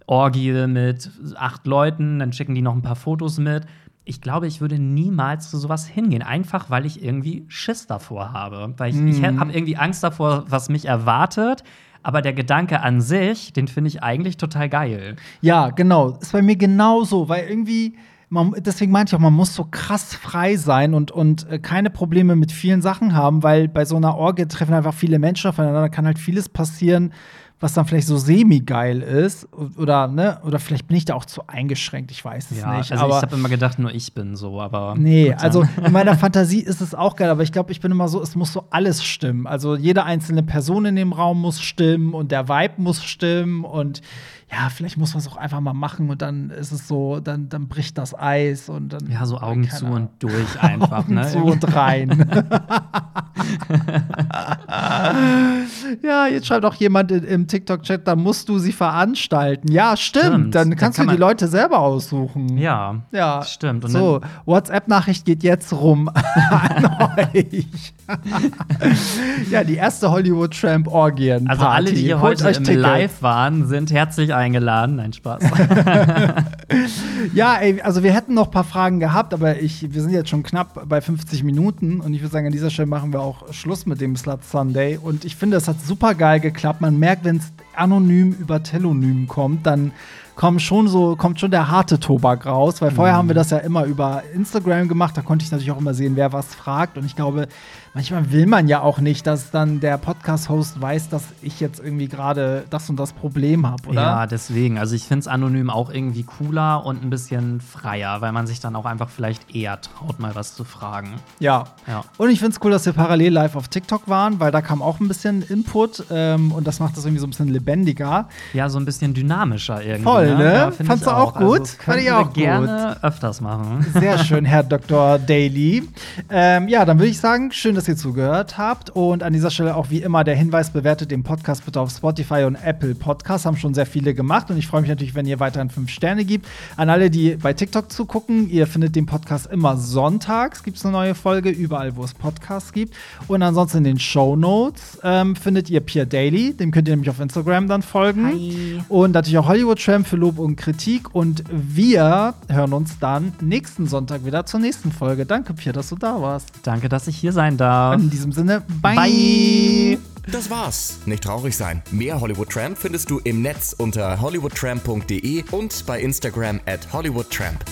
Orgie mit acht Leuten, dann schicken die noch ein paar Fotos mit. Ich glaube, ich würde niemals zu sowas hingehen, einfach weil ich irgendwie Schiss davor habe. Weil ich, ich Mhm. habe irgendwie Angst davor, was mich erwartet. Aber der Gedanke an sich, den finde ich eigentlich total geil. Ja, genau. Ist bei mir genauso, weil irgendwie, man, deswegen meinte ich auch, man muss so krass frei sein und, und äh, keine Probleme mit vielen Sachen haben, weil bei so einer Orgie treffen einfach viele Menschen aufeinander, kann halt vieles passieren, was dann vielleicht so semi-geil ist. Oder, ne, oder vielleicht bin ich da auch zu eingeschränkt, ich weiß es Ja, nicht. also aber ich habe immer gedacht, nur ich bin so, aber. Nee, also in meiner Fantasie ist es auch geil, aber ich glaube, ich bin immer so, es muss so alles stimmen. Also jede einzelne Person in dem Raum muss stimmen und der Vibe muss stimmen und ja, vielleicht muss man es auch einfach mal machen und dann ist es so, dann, dann bricht das Eis und dann. Ja, so Augen zu und durch einfach, Augen ne? zu und rein. ja, jetzt schreibt auch jemand im TikTok-Chat, dann musst du sie veranstalten. Ja, stimmt. Stimmt. Dann Da kannst kann du die Leute selber aussuchen. Ja, Ja, stimmt. Und so, dann, WhatsApp-Nachricht geht jetzt rum an euch. ja, die erste Hollywood Tramp Orgien. also alle, die hier Holt heute im. Live waren, sind herzlich eingeladen. Nein, Spaß. Ja, ey, also wir hätten noch ein paar Fragen gehabt, aber ich, wir sind jetzt schon knapp bei 50 Minuten und ich würde sagen, an dieser Stelle machen wir auch Schluss mit dem Slut Sunday. Und ich finde, es hat super geil geklappt. Man merkt, wenn es anonym über Telonym kommt, dann kommt schon so, kommt schon der harte Tobak raus, weil vorher haben wir das ja immer über Instagram gemacht, da konnte ich natürlich auch immer sehen, wer was fragt. Und ich glaube, manchmal will man ja auch nicht, dass dann der Podcast-Host weiß, dass ich jetzt irgendwie gerade das und das Problem habe, oder? Ja, deswegen. Also ich finde es anonym auch irgendwie cooler und ein bisschen freier, weil man sich dann auch einfach vielleicht eher traut, mal was zu fragen. Ja. Ja. Und ich finde es cool, dass wir parallel live auf TikTok waren, weil da kam auch ein bisschen Input ähm, und das macht das irgendwie so ein bisschen lebendiger. Ja, so ein bisschen dynamischer irgendwie. Voll, ne? Ja, find Fandst du auch gut? Also, Fand ich auch gut. gerne öfters machen. Sehr schön, Herr Dr. Daly. Ähm, ja, dann würde ich sagen, schön, dass ihr zugehört habt. Und an dieser Stelle auch wie immer der Hinweis, bewertet den Podcast bitte auf Spotify und Apple Podcasts. Haben schon sehr viele gemacht. Und ich freue mich natürlich, wenn ihr weiterhin fünf Sterne gibt. An alle, die bei TikTok zugucken, ihr findet den Podcast immer sonntags. Gibt es eine neue Folge, überall, wo es Podcasts gibt. Und ansonsten in den Show Notes ähm, findet ihr Pierre Daly. Dem könnt ihr nämlich auf Instagram dann folgen. Hi. Und natürlich auch Hollywood Tramp für Lob und Kritik. Und wir hören uns dann nächsten Sonntag wieder zur nächsten Folge. Danke, Pierre, dass du da warst. Danke, dass ich hier sein darf. In diesem Sinne, bye. Bye. Das war's. Nicht traurig sein. Mehr Hollywood Tramp findest du im Netz unter hollywoodtramp.de und bei Instagram at hollywoodtramp.